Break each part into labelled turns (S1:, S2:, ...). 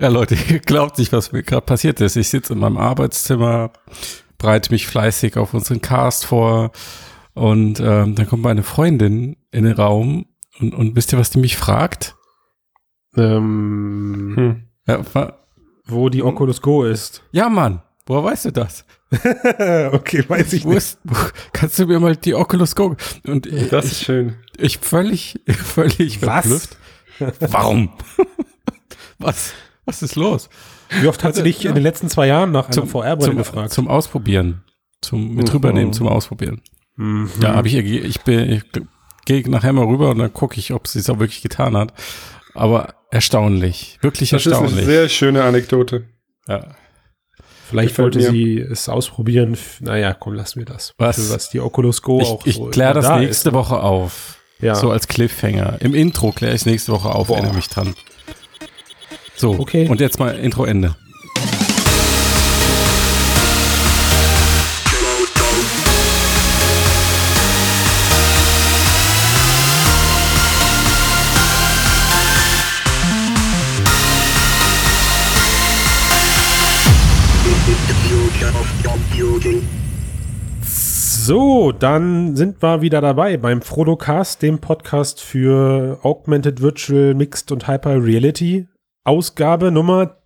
S1: Ja, Leute, ihr glaubt nicht, was mir gerade passiert ist. Ich sitze in meinem Arbeitszimmer, bereite mich fleißig auf unseren Cast vor und ähm, dann kommt meine Freundin in den Raum und, und wisst ihr, was die mich fragt?
S2: Ähm,
S3: Hm.
S1: Ja, wa-
S2: Wo die Oculus Go ist.
S1: ja Mann, woher weißt du das?
S2: okay, weiß ich
S1: Wo
S2: nicht.
S1: ist, wo, kannst du mir mal die Oculus Go? Und ich,
S3: Das ist schön.
S1: ich völlig, völlig
S2: Was?
S1: verblüfft. Warum? was, was ist los?
S2: Wie oft hat sie dich in den letzten zwei Jahren nach einer
S1: Zum-
S2: VR-Brille
S1: Zum,
S2: gefragt?
S1: zum Ausprobieren. Zum mit
S3: Mhm.
S1: rübernehmen, zum Ausprobieren.
S2: Mhm.
S1: Ja, habe ich, ihr ich bin, ich gehe nachher mal rüber und dann gucke ich, ob sie es auch wirklich getan hat. Aber erstaunlich, wirklich
S3: Das ist eine
S1: erstaunlich.
S3: sehr schöne Anekdote.
S1: ja.
S2: Vielleicht
S3: Gefällt
S2: wollte
S3: mir.
S2: sie es ausprobieren. Naja, komm, lassen wir das.
S1: Was?
S2: Für was die Oculus Go auch
S1: Ich,
S2: so
S1: ich kläre das
S2: da
S1: nächste
S2: ist.
S1: Woche auf.
S2: Ja.
S1: So als Cliffhanger. Im Intro kläre ich es nächste Woche auf,
S2: Boah.
S1: erinnere mich dran. So,
S2: Okay.
S1: und jetzt mal Intro Ende.
S2: So, dann sind wir wieder dabei beim Frodocast, dem Podcast für Augmented Virtual Mixed und Hyper Reality. Ausgabe Nummer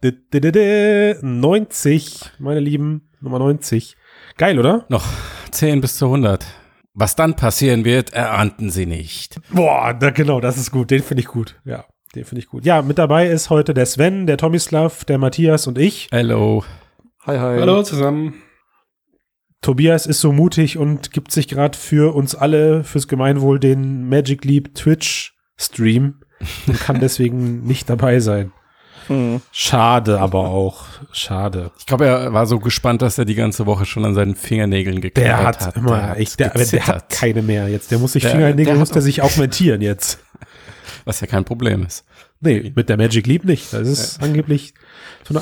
S2: 90, meine Lieben, Nummer 90. Geil, oder?
S1: Noch 10 bis zu 100. Was dann passieren wird, erahnten sie nicht.
S2: Boah, da, genau, das ist gut. Den finde ich gut. Ja, den finde ich gut. Ja, mit dabei ist heute der Sven, der Tomislav, der Matthias und ich.
S1: Hello.
S4: Hi, hi.
S3: Hallo zusammen.
S2: Tobias ist so mutig und gibt sich gerade für uns alle, fürs Gemeinwohl, den Magic Leap Twitch Stream und kann deswegen nicht dabei sein. Schade aber auch. Schade.
S1: Ich glaube, er war so gespannt, dass er die ganze Woche schon an seinen Fingernägeln geklebt
S2: Der
S1: hat.
S2: hat immer,
S1: hat
S2: echt, der, der hat keine mehr jetzt. Der muss sich
S1: Der-
S2: Fingernägel,
S1: der
S2: muss der sich augmentieren jetzt.
S1: Was ja kein Problem ist.
S2: Nee, mit der Magic Leap nicht. Das ist angeblich.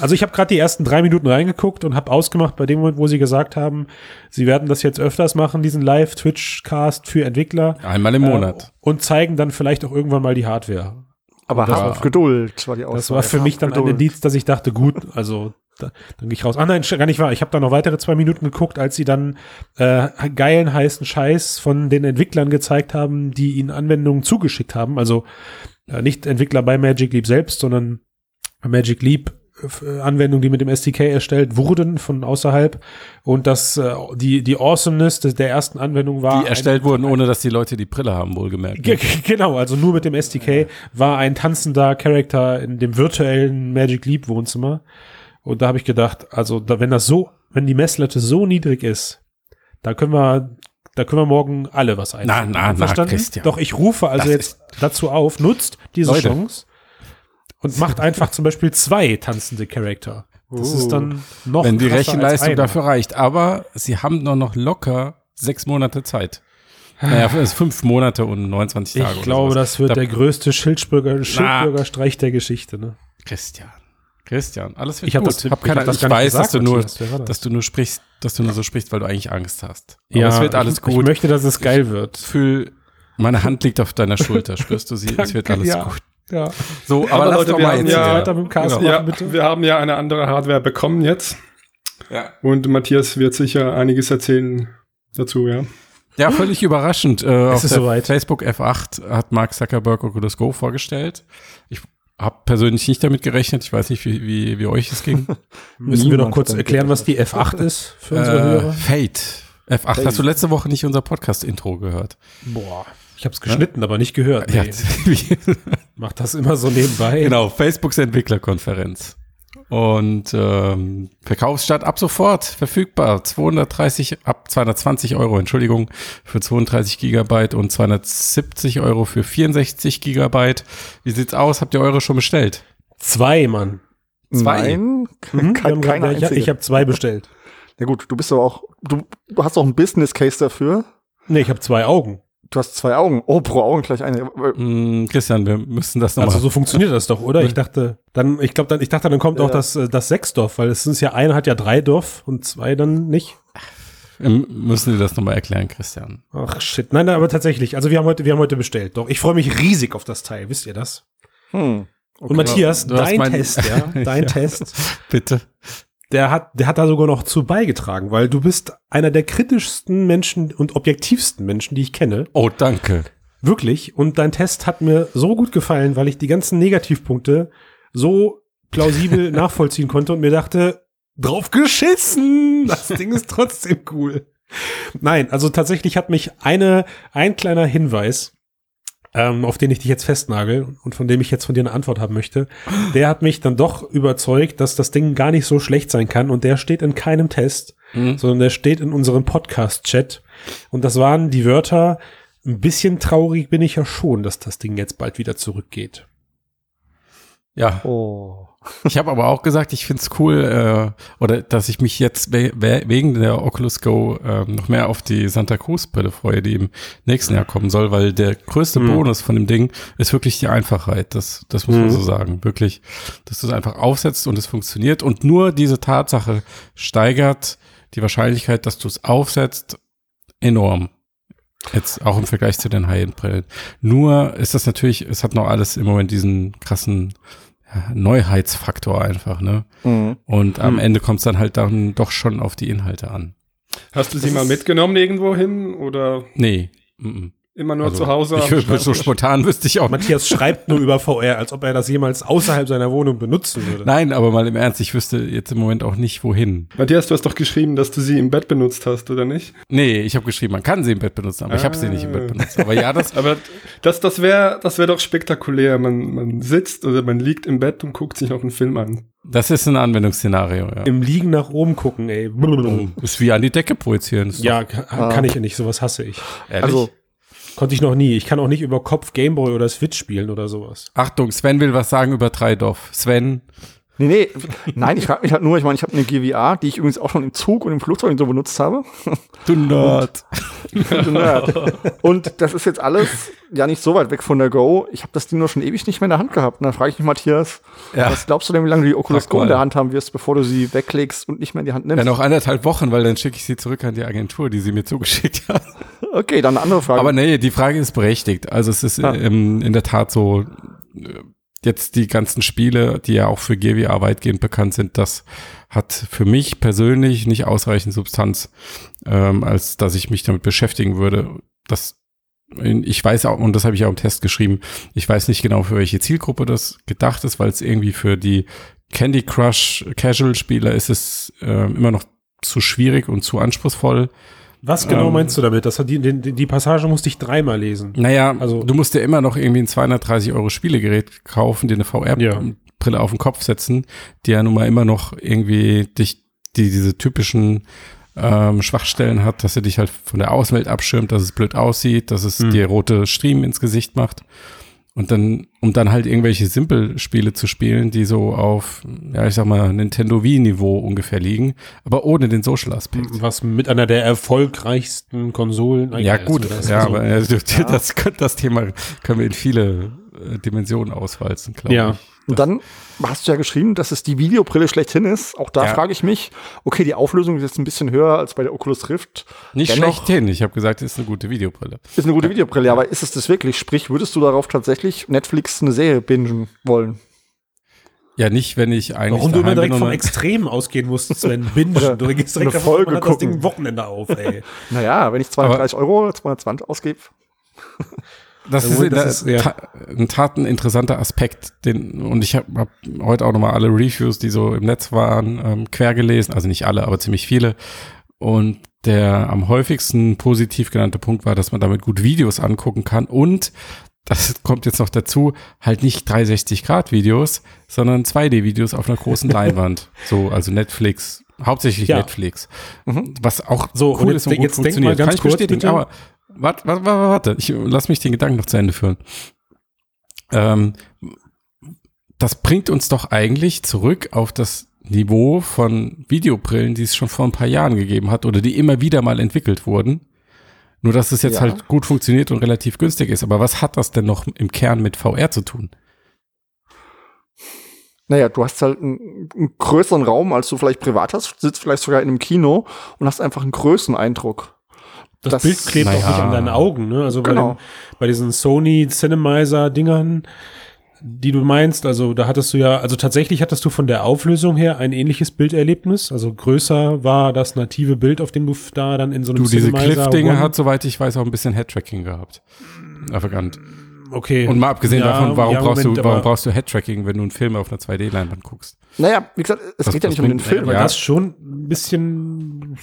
S2: Also ich habe gerade die ersten drei Minuten reingeguckt und habe ausgemacht bei dem Moment, wo sie gesagt haben, sie werden das jetzt öfters machen, diesen Live-Twitch-Cast für Entwickler.
S1: Einmal im Monat.
S2: Äh, und zeigen dann vielleicht auch irgendwann mal die Hardware.
S4: Aber
S2: Das war-
S4: Geduld, war die Aussage.
S2: Das war für mich dann ein
S4: Geduld.
S2: Indiz, dass ich dachte, gut, also da, dann gehe ich raus. Ah nein, gar nicht wahr. Ich habe da noch weitere zwei Minuten geguckt, als sie dann äh, geilen heißen Scheiß von den Entwicklern gezeigt haben, die ihnen Anwendungen zugeschickt haben. Also äh, nicht Entwickler bei Magic Leap selbst, sondern Magic Leap Anwendungen, die mit dem SDK erstellt wurden von außerhalb und das äh, die die Awesomeness der ersten Anwendung war
S1: Die erstellt wurden, ohne dass die Leute die Brille haben, wohlgemerkt.
S2: Ge- ge- Genau, also nur mit dem SDK war ein tanzender Charakter in dem virtuellen Magic Leap Wohnzimmer. Und da habe ich gedacht, also da, wenn das so, wenn die Messlatte so niedrig ist, da können wir, da können wir morgen alle was ein.
S1: Na, na, na, Christian.
S2: Doch ich rufe also
S1: Das
S2: jetzt dazu auf, nutzt diese
S1: Leute.
S2: Chance und macht einfach zum Beispiel zwei tanzende Charakter. Das ist dann noch
S1: Wenn die Rechenleistung dafür reicht. Aber sie haben nur noch locker sechs Monate Zeit. Naja, es ist fünf Monate und 29 Tage.
S2: Ich glaube, das wird
S1: Da-
S2: der größte Schildbürger, Schildbürgerstreich der Geschichte. Ne?
S1: Christian. Christian, alles wird
S2: Ich hab
S1: gut.
S2: das-
S1: hab
S2: ich
S1: keine,
S2: hab das
S1: ich weiß, dass
S2: gesagt,
S1: du nur,
S2: das?
S1: dass du nur sprichst, dass du nur so sprichst, weil du eigentlich Angst hast. Aber es wird alles
S2: ich,
S1: gut.
S2: Ich möchte, dass es geil wird.
S1: Fühl, meine Hand liegt auf deiner Schulter. Spürst du sie? es wird alles
S2: ja.
S1: gut.
S2: Ja.
S1: So, aber,
S3: Aber
S1: lass
S3: Leute,
S1: doch
S3: wir
S1: mal
S3: haben ja-
S2: Weiter mit dem Cast
S1: Genau.
S3: Ja,
S2: machen, bitte.
S3: wir haben ja eine andere Hardware bekommen jetzt.
S1: Ja.
S3: Und Matthias wird sicher einiges erzählen dazu, ja.
S1: Ja, völlig überraschend. Äh, auf
S2: ist
S1: der
S2: soweit.
S1: Facebook F8 hat Mark Zuckerberg Oculus Go vorgestellt. Ich habe persönlich nicht damit gerechnet. Ich weiß nicht, wie, wie, wie euch es ging.
S2: Müssen wir noch kurz erklären, was die F8 ist für unsere
S1: äh,
S2: Hörer?
S1: Fate. F8. Hast du letzte Woche nicht unser Podcast-Intro gehört?
S2: Boah, ich habe es geschnitten, aber nicht gehört.
S1: Ja,
S2: Nee. Mach das immer so nebenbei.
S1: genau, Facebooks Entwicklerkonferenz. Und ähm, Verkaufsstart ab sofort verfügbar. 230 ab 220 Euro, Entschuldigung, für 32 Gigabyte und 270 Euro für 64 Gigabyte. Wie sieht's aus? Habt ihr eure schon bestellt?
S2: Zwei, Mann.
S1: Zwei?
S4: Nein,
S2: Mhm,
S4: keine, keine
S2: ich ich habe zwei bestellt.
S4: ja gut, du bist aber auch, du, du hast auch einen Business Case dafür.
S2: Nee, ich habe zwei Augen.
S4: Du hast zwei Augen. Oh, pro Augen gleich eine.
S1: Mm, Christian, wir müssen das nochmal.
S2: Also so funktioniert das doch, oder? Ich dachte, dann, ich glaube, dann, ich dachte, dann kommt auch
S4: Ja.
S2: das, äh, das Sechsdorf, weil es ist ja einer hat ja drei Dorf und zwei dann nicht.
S1: wir müssen dir das nochmal erklären, Christian.
S2: Ach shit. Nein, nein, aber tatsächlich. Also wir haben heute, wir haben heute bestellt. Doch, ich freue mich riesig auf das Teil. Wisst ihr das?
S4: Hm.
S2: Und Matthias,
S1: Du
S2: dein
S1: mein-
S2: Test, ja, dein
S1: Ja.
S2: Test,
S1: Bitte.
S2: Der hat, der hat da sogar noch zu beigetragen, weil du bist einer der kritischsten Menschen und objektivsten Menschen, die ich kenne.
S1: Oh, danke.
S2: Wirklich. Und dein Test hat mir so gut gefallen, weil ich die ganzen Negativpunkte so plausibel nachvollziehen konnte und mir dachte, drauf geschissen! Das Ding ist trotzdem cool. Nein, also tatsächlich hat mich eine, ein kleiner Hinweis, ähm, auf den ich dich jetzt festnagel und von dem ich jetzt von dir eine Antwort haben möchte, der hat mich dann doch überzeugt, dass das Ding gar nicht so schlecht sein kann und der steht in keinem Test,
S1: Hm?
S2: sondern der steht in unserem Podcast-Chat. Und das waren die Wörter, ein bisschen traurig bin ich ja schon, dass das Ding jetzt bald wieder zurückgeht.
S1: Ja,
S4: Oh.
S1: Ich habe aber auch gesagt, ich find's cool, äh, oder dass ich mich jetzt we we wegen der Oculus Go ähm, noch mehr auf die Santa Cruz Brille freue, die im nächsten Jahr kommen soll, weil der größte
S2: Mhm.
S1: Bonus von dem Ding ist wirklich die Einfachheit. Das, das muss man
S2: Mhm.
S1: so sagen. Wirklich, dass du es einfach aufsetzt und es funktioniert. Und nur diese Tatsache steigert die Wahrscheinlichkeit, dass du es aufsetzt, enorm. Jetzt auch im Vergleich zu den High-End-Brillen. Nur ist das natürlich, es hat noch alles im Moment diesen krassen Neuheitsfaktor einfach, ne?
S4: Mhm.
S1: Und am
S2: Hm.
S1: Ende kommt es dann halt dann doch schon auf die Inhalte an.
S3: Hast du sie
S4: Das
S3: mal mitgenommen irgendwo hin oder
S1: Nee. mm,
S3: immer nur
S1: Also,
S3: zu Hause?
S1: Ich würde so spontan wüsste ich auch.
S2: Matthias schreibt nur über VR, als ob er das jemals außerhalb seiner Wohnung benutzen würde.
S1: Nein, aber mal im Ernst, ich wüsste jetzt im Moment auch nicht, wohin.
S3: Matthias, du hast doch geschrieben, dass du sie im Bett benutzt hast, oder nicht?
S1: Nee, ich habe geschrieben, man kann sie im Bett benutzen, aber ich habe sie nicht im Bett
S3: Ah.
S1: benutzt. Aber ja, das,
S3: Aber das, das wäre das wär doch spektakulär. Man, man sitzt oder man liegt im Bett und guckt sich noch einen Film an.
S1: das ist ein Anwendungsszenario, ja.
S2: Im Liegen nach oben gucken, ey.
S1: Ist wie an die Decke projizieren.
S2: Ja, kann, kann ich ja nicht, sowas hasse ich.
S1: ehrlich.
S4: Also,
S2: Konnte ich noch nie. Ich kann auch nicht über Kopf Gameboy oder Switch spielen oder sowas.
S1: Achtung, Sven will was sagen über Treidorf. Sven,
S4: nee, nee, nein, ich frage mich halt nur, ich meine, ich habe eine GVR, die ich übrigens auch schon im Zug und im Flugzeug und so benutzt habe.
S1: du Nerd.
S4: Du Nerd. Und das ist jetzt alles ja nicht so weit weg von der Go. Ich habe das Ding nur schon ewig nicht mehr in der Hand gehabt. Und dann frage ich mich, Matthias,
S1: Ja.
S4: was glaubst du denn, wie lange du die Oculus Go in der Hand haben wirst, bevor du sie weglegst und nicht mehr in die Hand
S1: Ja,
S4: nimmst?
S1: noch anderthalb Wochen, weil dann schicke ich sie zurück an die Agentur, die sie mir zugeschickt hat.
S4: Okay, dann eine andere Frage.
S1: Aber nee, die Frage ist berechtigt. Also es ist
S4: Ja.
S1: ähm, in der Tat so, äh, jetzt die ganzen Spiele, die ja auch für GWA weitgehend bekannt sind, das hat für mich persönlich nicht ausreichend Substanz, ähm, als dass ich mich damit beschäftigen würde. Das ich weiß auch, und das habe ich auch im Test geschrieben, ich weiß nicht genau, für welche Zielgruppe das gedacht ist, weil es irgendwie für die Candy Crush Casual-Spieler ist es ähm, immer noch zu schwierig und zu anspruchsvoll.
S2: Was genau
S1: Ähm,
S2: meinst du damit? Das hat die, die, die Passage musste ich dreimal lesen.
S1: Naja,
S2: Also-
S1: du musst dir immer noch irgendwie ein 230 Euro Spielegerät kaufen, dir eine VR-Brille auf den Kopf setzen, die ja nun mal immer noch irgendwie dich, die diese typischen ähm, Schwachstellen hat, dass er dich halt von der Außenwelt abschirmt, dass es blöd aussieht, dass es
S2: Hm.
S1: dir rote Striemen ins Gesicht macht. Und dann, um dann halt irgendwelche Simpelspiele zu spielen, die so auf, ja, ich sag mal, Nintendo Wii-Niveau ungefähr liegen, aber ohne den Social-Aspekt.
S2: Was mit einer der erfolgreichsten Konsolen.
S1: Ja,
S2: Also,
S1: gut,
S2: das ist
S1: ja,
S2: so-
S1: aber äh, das, das Thema können wir in viele äh, Dimensionen auswalzen, glaube
S2: Ja.
S1: ich.
S4: Und dann hast du ja geschrieben, dass es die Videobrille schlechthin ist. Auch da
S1: Ja.
S4: frage ich mich, okay, die Auflösung ist jetzt ein bisschen höher als bei der Oculus Rift.
S1: Nicht
S4: Dennoch-
S1: schlechthin. Ich habe gesagt, es ist eine gute Videobrille.
S4: Ist eine gute Videobrille, aber ist es das wirklich? Sprich, würdest du darauf tatsächlich Netflix eine Serie bingen wollen?
S1: Ja, nicht, wenn ich eigentlich
S2: Warum du immer direkt vom Extrem ausgehen musst, Sven. Bingen. Du gehst direkt
S4: eine
S2: davon,
S4: Folge
S2: hat das Ding Wochenende auf, ey.
S4: Naja, wenn ich 230 Euro oder 220 ausgebe.
S1: Das
S2: Ja,
S1: ist,
S2: das ist- ja.
S1: Ta ein Tat ein interessanter Aspekt, den, und ich habe hab heute auch nochmal alle Reviews, die so im Netz waren, ähm, quer gelesen, also nicht alle, aber ziemlich viele. Und der am häufigsten positiv genannte Punkt war, dass man damit gut Videos angucken kann und das kommt jetzt noch dazu, halt nicht 360-Grad-Videos, sondern 2D-Videos auf einer großen Leinwand. So, also Netflix, hauptsächlich
S2: Ja.
S1: Netflix.
S4: Mhm.
S1: Was auch
S2: So, und
S1: cool
S2: jetzt
S1: ist und gut
S2: jetzt denk mal
S1: funktioniert.
S2: ganz
S1: Kann ich
S2: kurz,
S1: bestätigen,
S2: bitte.
S1: aber warte, warte, warte, warte. Ich lass mich den Gedanken noch zu Ende führen. Ähm, das bringt uns doch eigentlich zurück auf das Niveau von Videobrillen, die es schon vor ein paar Jahren gegeben hat oder die immer wieder mal entwickelt wurden. Nur, dass es jetzt
S4: Ja.
S1: halt gut funktioniert und relativ günstig ist. Aber was hat das denn noch im Kern mit VR zu tun?
S4: Naja, du hast halt einen, einen größeren Raum, als du vielleicht privat hast, sitzt vielleicht sogar in einem Kino und hast einfach einen Größeneindruck.
S2: Das,
S4: Das-
S2: Bild klebt
S1: naja.
S2: auch nicht an deinen Augen, ne? Also bei,
S4: Genau.
S2: den, bei diesen Sony Cinemizer-Dingern, die du meinst, also da hattest du ja, also tatsächlich hattest du von der Auflösung her ein ähnliches Bilderlebnis. Also größer war das native Bild, auf dem du da dann in so einem
S1: Du, diese
S2: Cinemizer
S1: Cliff-Dinge hat, soweit ich weiß, auch ein bisschen Head-Tracking gehabt. Arrogant.
S2: Okay.
S1: Und mal abgesehen
S2: Ja,
S1: davon, warum,
S2: ja,
S1: brauchst,
S2: Moment,
S1: du, warum brauchst du Head-Tracking, wenn du einen Film auf einer 2D-Leinwand guckst?
S4: Naja, wie gesagt, es
S1: Was-
S4: geht ja nicht um den Film.
S2: aber
S1: ja.
S2: das schon ein bisschen.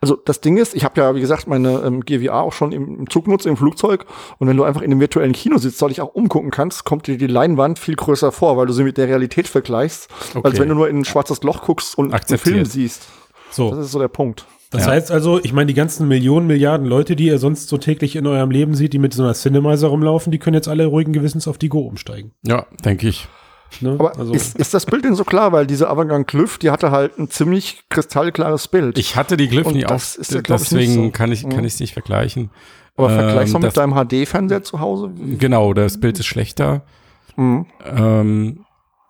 S4: Also das Ding ist, ich habe ja, wie gesagt, meine ähm, GWA auch schon im, im Zug genutzt, im Flugzeug. Und wenn du einfach in einem virtuellen Kino sitzt, soll ich auch umgucken kannst, kommt dir die Leinwand viel größer vor, weil du sie mit der Realität vergleichst, als
S1: Okay.
S4: wenn du nur in ein schwarzes Loch guckst und einen. Film siehst. Das
S2: So.
S4: ist so der Punkt.
S2: Das
S1: Ja.
S2: heißt also, ich meine, die ganzen Millionen, Milliarden Leute, die ihr sonst so täglich in eurem Leben seht, die mit so einer Cinemizer rumlaufen, die können jetzt alle ruhigen Gewissens auf die Go umsteigen.
S1: Ja, denke ich.
S2: Ne?
S4: Aber
S2: also,
S4: ist, ist das Bild denn so klar? Weil diese Avantgarde Glyph, die hatte halt ein ziemlich kristallklares Bild.
S1: Ich hatte die Glyph nie
S4: ist ja, glaub ich,
S1: deswegen
S4: so.
S1: kann ich es nicht vergleichen.
S4: Aber vergleichst
S1: ähm,
S4: mal
S1: das-
S4: mit deinem HD-Fernseher zu Hause?
S1: Genau, das Bild ist schlechter.
S4: Mhm.
S1: Ähm,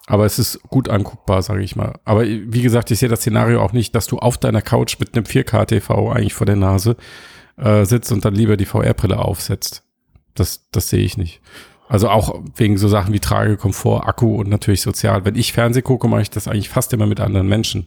S1: aber es ist gut anguckbar, sage ich mal. Aber wie gesagt, ich sehe das Szenario auch nicht, dass du auf deiner Couch mit einem 4K-TV eigentlich vor der Nase äh, sitzt und dann lieber die VR-Brille aufsetzt. Das, das sehe ich nicht. Also auch wegen so Sachen wie Trage, Komfort, Akku und natürlich sozial. Wenn ich Fernseh gucke, mache ich das eigentlich fast immer mit anderen Menschen.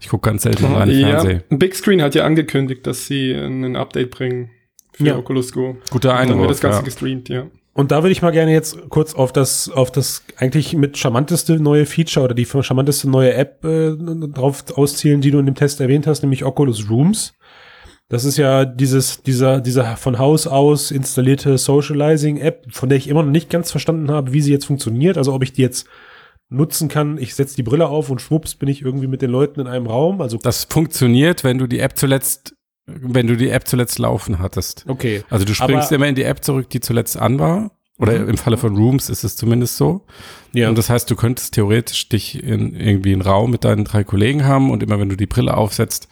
S1: Ich gucke ganz selten alleine
S3: Ja,
S1: Fernseh.
S3: Big Screen hat ja angekündigt, dass sie ein Update bringen für
S2: Ja.
S3: Oculus Go.
S1: Guter
S3: Dann wird
S1: Eindruck.
S3: das Ganze
S1: Ja.
S3: gestreamt, ja.
S2: Und da würde ich mal gerne jetzt kurz auf das, auf das eigentlich mit charmanteste neue Feature oder die charmanteste neue App äh, drauf auszielen, die du in dem Test erwähnt hast, nämlich Oculus Rooms. Das ist ja dieses, dieser, dieser von Haus aus installierte Socializing-App, von der ich immer noch nicht ganz verstanden habe, wie sie jetzt funktioniert. Also ob ich die jetzt nutzen kann, ich setze die Brille auf und schwupps bin ich irgendwie mit den Leuten in einem Raum. Also
S1: Das funktioniert, wenn du die App zuletzt, wenn du die App zuletzt laufen hattest.
S2: okay.
S1: Also du springst
S2: Aber-
S1: immer in die App zurück, die zuletzt an war. Oder
S2: Mhm.
S1: im Falle von Rooms ist es zumindest so.
S2: Ja.
S1: Und das heißt, du könntest theoretisch dich in irgendwie einen Raum mit deinen drei Kollegen haben und immer wenn du die Brille aufsetzt,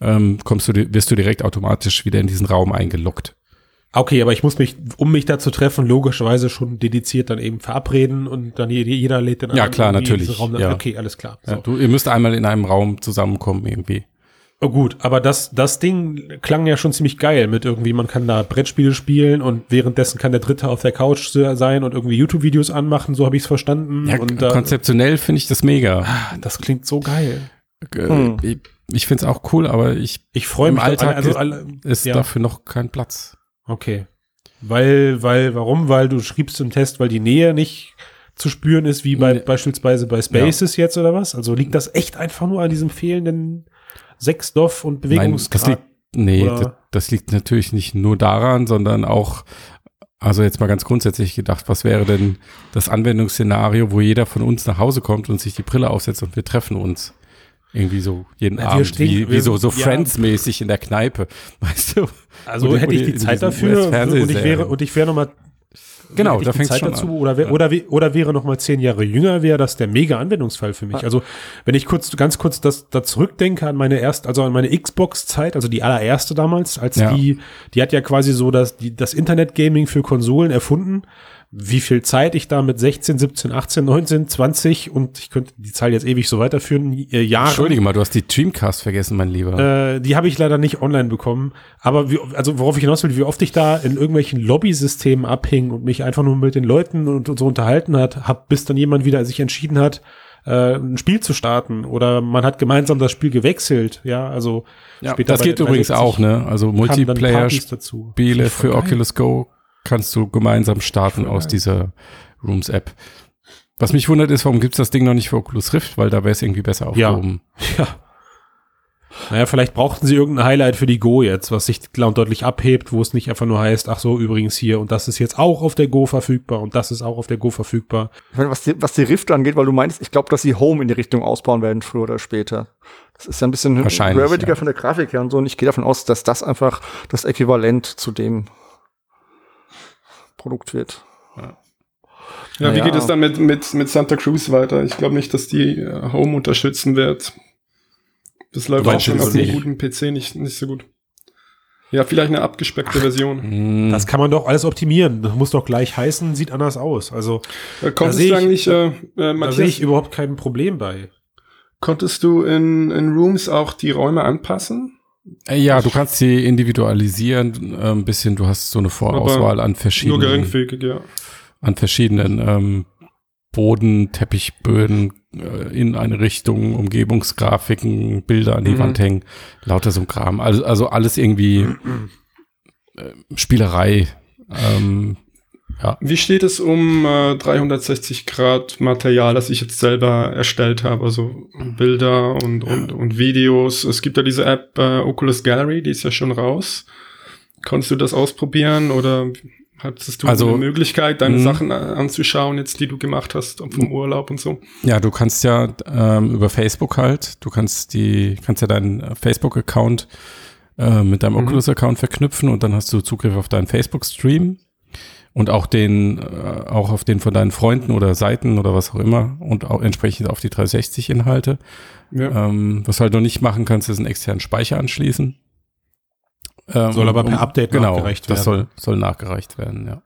S1: ähm, kommst du, wirst du direkt automatisch wieder in diesen Raum eingeloggt.
S2: Okay, aber ich muss mich, um mich da zu treffen, logischerweise schon dediziert dann eben verabreden und dann jeder, jeder lädt den
S1: Ja,
S2: anderen
S1: klar,
S2: irgendwie in
S1: natürlich,
S2: diesen Raum.
S1: ja.
S2: Okay, alles klar. So.
S1: Ja, du, ihr müsst einmal in einem Raum zusammenkommen irgendwie.
S2: Oh, gut, aber das, das Ding klang ja schon ziemlich geil mit irgendwie, man kann da Brettspiele spielen und währenddessen kann der Dritte auf der Couch sein und irgendwie YouTube-Videos anmachen, so habe ich es verstanden.
S1: Ja,
S2: und
S1: konzeptionell finde ich das mega.
S2: das klingt so geil.
S1: Äh,
S4: Hm.
S1: Ich, finde es auch cool, aber ich
S2: Ich freue
S1: Im
S2: mich.
S1: Alltag
S2: also,
S1: ist-
S2: alle,
S1: ist
S2: ja.
S1: dafür noch kein Platz.
S2: Okay. Weil, weil, warum? Weil du schriebst im Test, weil die Nähe nicht zu spüren ist, wie bei
S1: Nee.
S2: beispielsweise bei Spaces jetzt oder was? Also liegt das echt einfach nur an diesem fehlenden Sechsdoff und
S1: Nein, das
S2: Bewegungsgrad?
S1: liegt, nee, das, das liegt natürlich nicht nur daran, sondern auch, also jetzt mal ganz grundsätzlich gedacht, was wäre denn das Anwendungsszenario, wo jeder von uns nach Hause kommt und sich die Brille aufsetzt und wir treffen uns irgendwie so jeden
S2: wir
S1: Abend,
S2: stehen-
S1: wie, wie so, so
S2: ja.
S1: Friends-mäßig in der Kneipe, weißt du?
S2: also
S1: Oder-
S2: hätte ich die Zeit dafür und ich wäre, und ich wäre noch mal
S1: Genau, da
S2: die
S1: fängt's
S2: Zeit
S1: schon
S2: dazu
S1: an.
S2: oder, wär,
S1: Ja.
S2: oder, oder wäre noch mal zehn Jahre jünger, wäre das der mega Anwendungsfall für mich. Also wenn ich kurz, ganz kurz das, da zurückdenke an meine erste, also an meine Xbox-Zeit, also die allererste damals, als
S1: Ja.
S2: die, die hat ja quasi so das, die, das Internet-Gaming für Konsolen erfunden. Wie viel Zeit ich da mit 16, 17, 18, 19, 20 und ich könnte die Zahl jetzt ewig so weiterführen, äh, Jahre.
S1: Entschuldige mal, du hast die Dreamcast vergessen, mein Lieber.
S2: Äh, die habe ich leider nicht online bekommen. Aber wie, also worauf ich hinaus will, wie oft ich da in irgendwelchen Lobbysystemen abhing und mich einfach nur mit den Leuten und, und so unterhalten hat, hab, bis dann jemand wieder sich entschieden hat, äh, ein Spiel zu starten oder man hat gemeinsam das Spiel gewechselt. Ja, also
S1: ja,
S2: später
S1: das geht übrigens
S2: 360
S1: auch, ne? Also
S2: kamen dann
S1: Multiplayer
S2: Partys dazu.
S1: Spiele
S2: Voll
S1: für. Oculus Go kannst du gemeinsam starten aus dieser Rooms-App. Was mich wundert ist, warum gibt's das Ding noch nicht für Oculus Rift, weil da wäre es irgendwie besser
S2: Ja.
S1: aufgehoben.
S2: Ja. Naja, vielleicht brauchten sie irgendein Highlight für die Go jetzt, was sich klar und deutlich abhebt, wo es nicht einfach nur heißt, ach so, übrigens hier und das ist jetzt auch auf der Go verfügbar und das ist auch auf der Go verfügbar.
S4: Ich meine, was die, was die Rift angeht, weil du meinst, ich glaube, dass sie Home in die Richtung ausbauen werden, früher oder später. Das ist ja ein bisschen höherwertiger
S1: ja.
S4: von der Grafik her und so. Und ich gehe davon aus, dass das einfach das Äquivalent zu dem Produkt wird.
S3: Ja, wie
S4: Naja.
S3: geht es dann mit, mit, mit Santa Cruz weiter? Ich glaube nicht, dass die äh, Home unterstützen wird. Das läuft auch schon auf einem guten PC nicht, nicht so gut. Ja, vielleicht eine abgespeckte Version.
S1: Hm,
S2: Das kann man doch alles optimieren. Das muss doch gleich heißen, sieht anders aus. Also
S3: Äh, konntest
S2: sehe
S3: du
S2: ich-
S3: eigentlich, äh, äh,
S2: da sehe ich überhaupt kein Problem bei.
S3: konntest du in, in Rooms auch die Räume anpassen?
S1: Äh, ja, du kannst sie individualisieren, äh, ein bisschen, du hast so eine Vorauswahl an
S3: Nur
S1: verschiedenen
S3: geringfügig, ja.
S1: an verschiedenen ähm, Boden, Teppichböden äh, in eine Richtung, Umgebungsgrafiken, Bilder an die
S3: Mhm.
S1: Wand hängen, lauter so ein Kram. Also, also alles irgendwie äh, Spielerei. Ähm,
S3: Wie steht es um äh, 360 Grad Material, das ich jetzt selber erstellt habe? Also Bilder und, und, und Videos. Es gibt ja diese App äh, Oculus Gallery, die ist ja schon raus. Konntest du das ausprobieren oder hattest du
S1: Also,
S3: eine Möglichkeit, deine
S1: mh.
S3: Sachen a- anzuschauen, jetzt die du gemacht hast vom Urlaub und so?
S1: Ja, du kannst ja ähm, über Facebook halt, du kannst die, kannst ja deinen äh, Facebook-Account äh, mit deinem
S3: Mhm.
S1: Oculus-Account verknüpfen und dann hast du Zugriff auf deinen Facebook-Stream und auch den, äh, auch auf den von deinen Freunden oder Seiten oder was auch immer und auch entsprechend auf die 360-Inhalte.
S3: Ja.
S1: Ähm, was halt noch nicht machen kannst, ist einen externen Speicher anschließen. Ähm,
S2: Soll aber per Update
S1: genau,
S2: nachgereicht
S1: das
S2: werden.
S1: soll, soll nachgereicht werden, ja.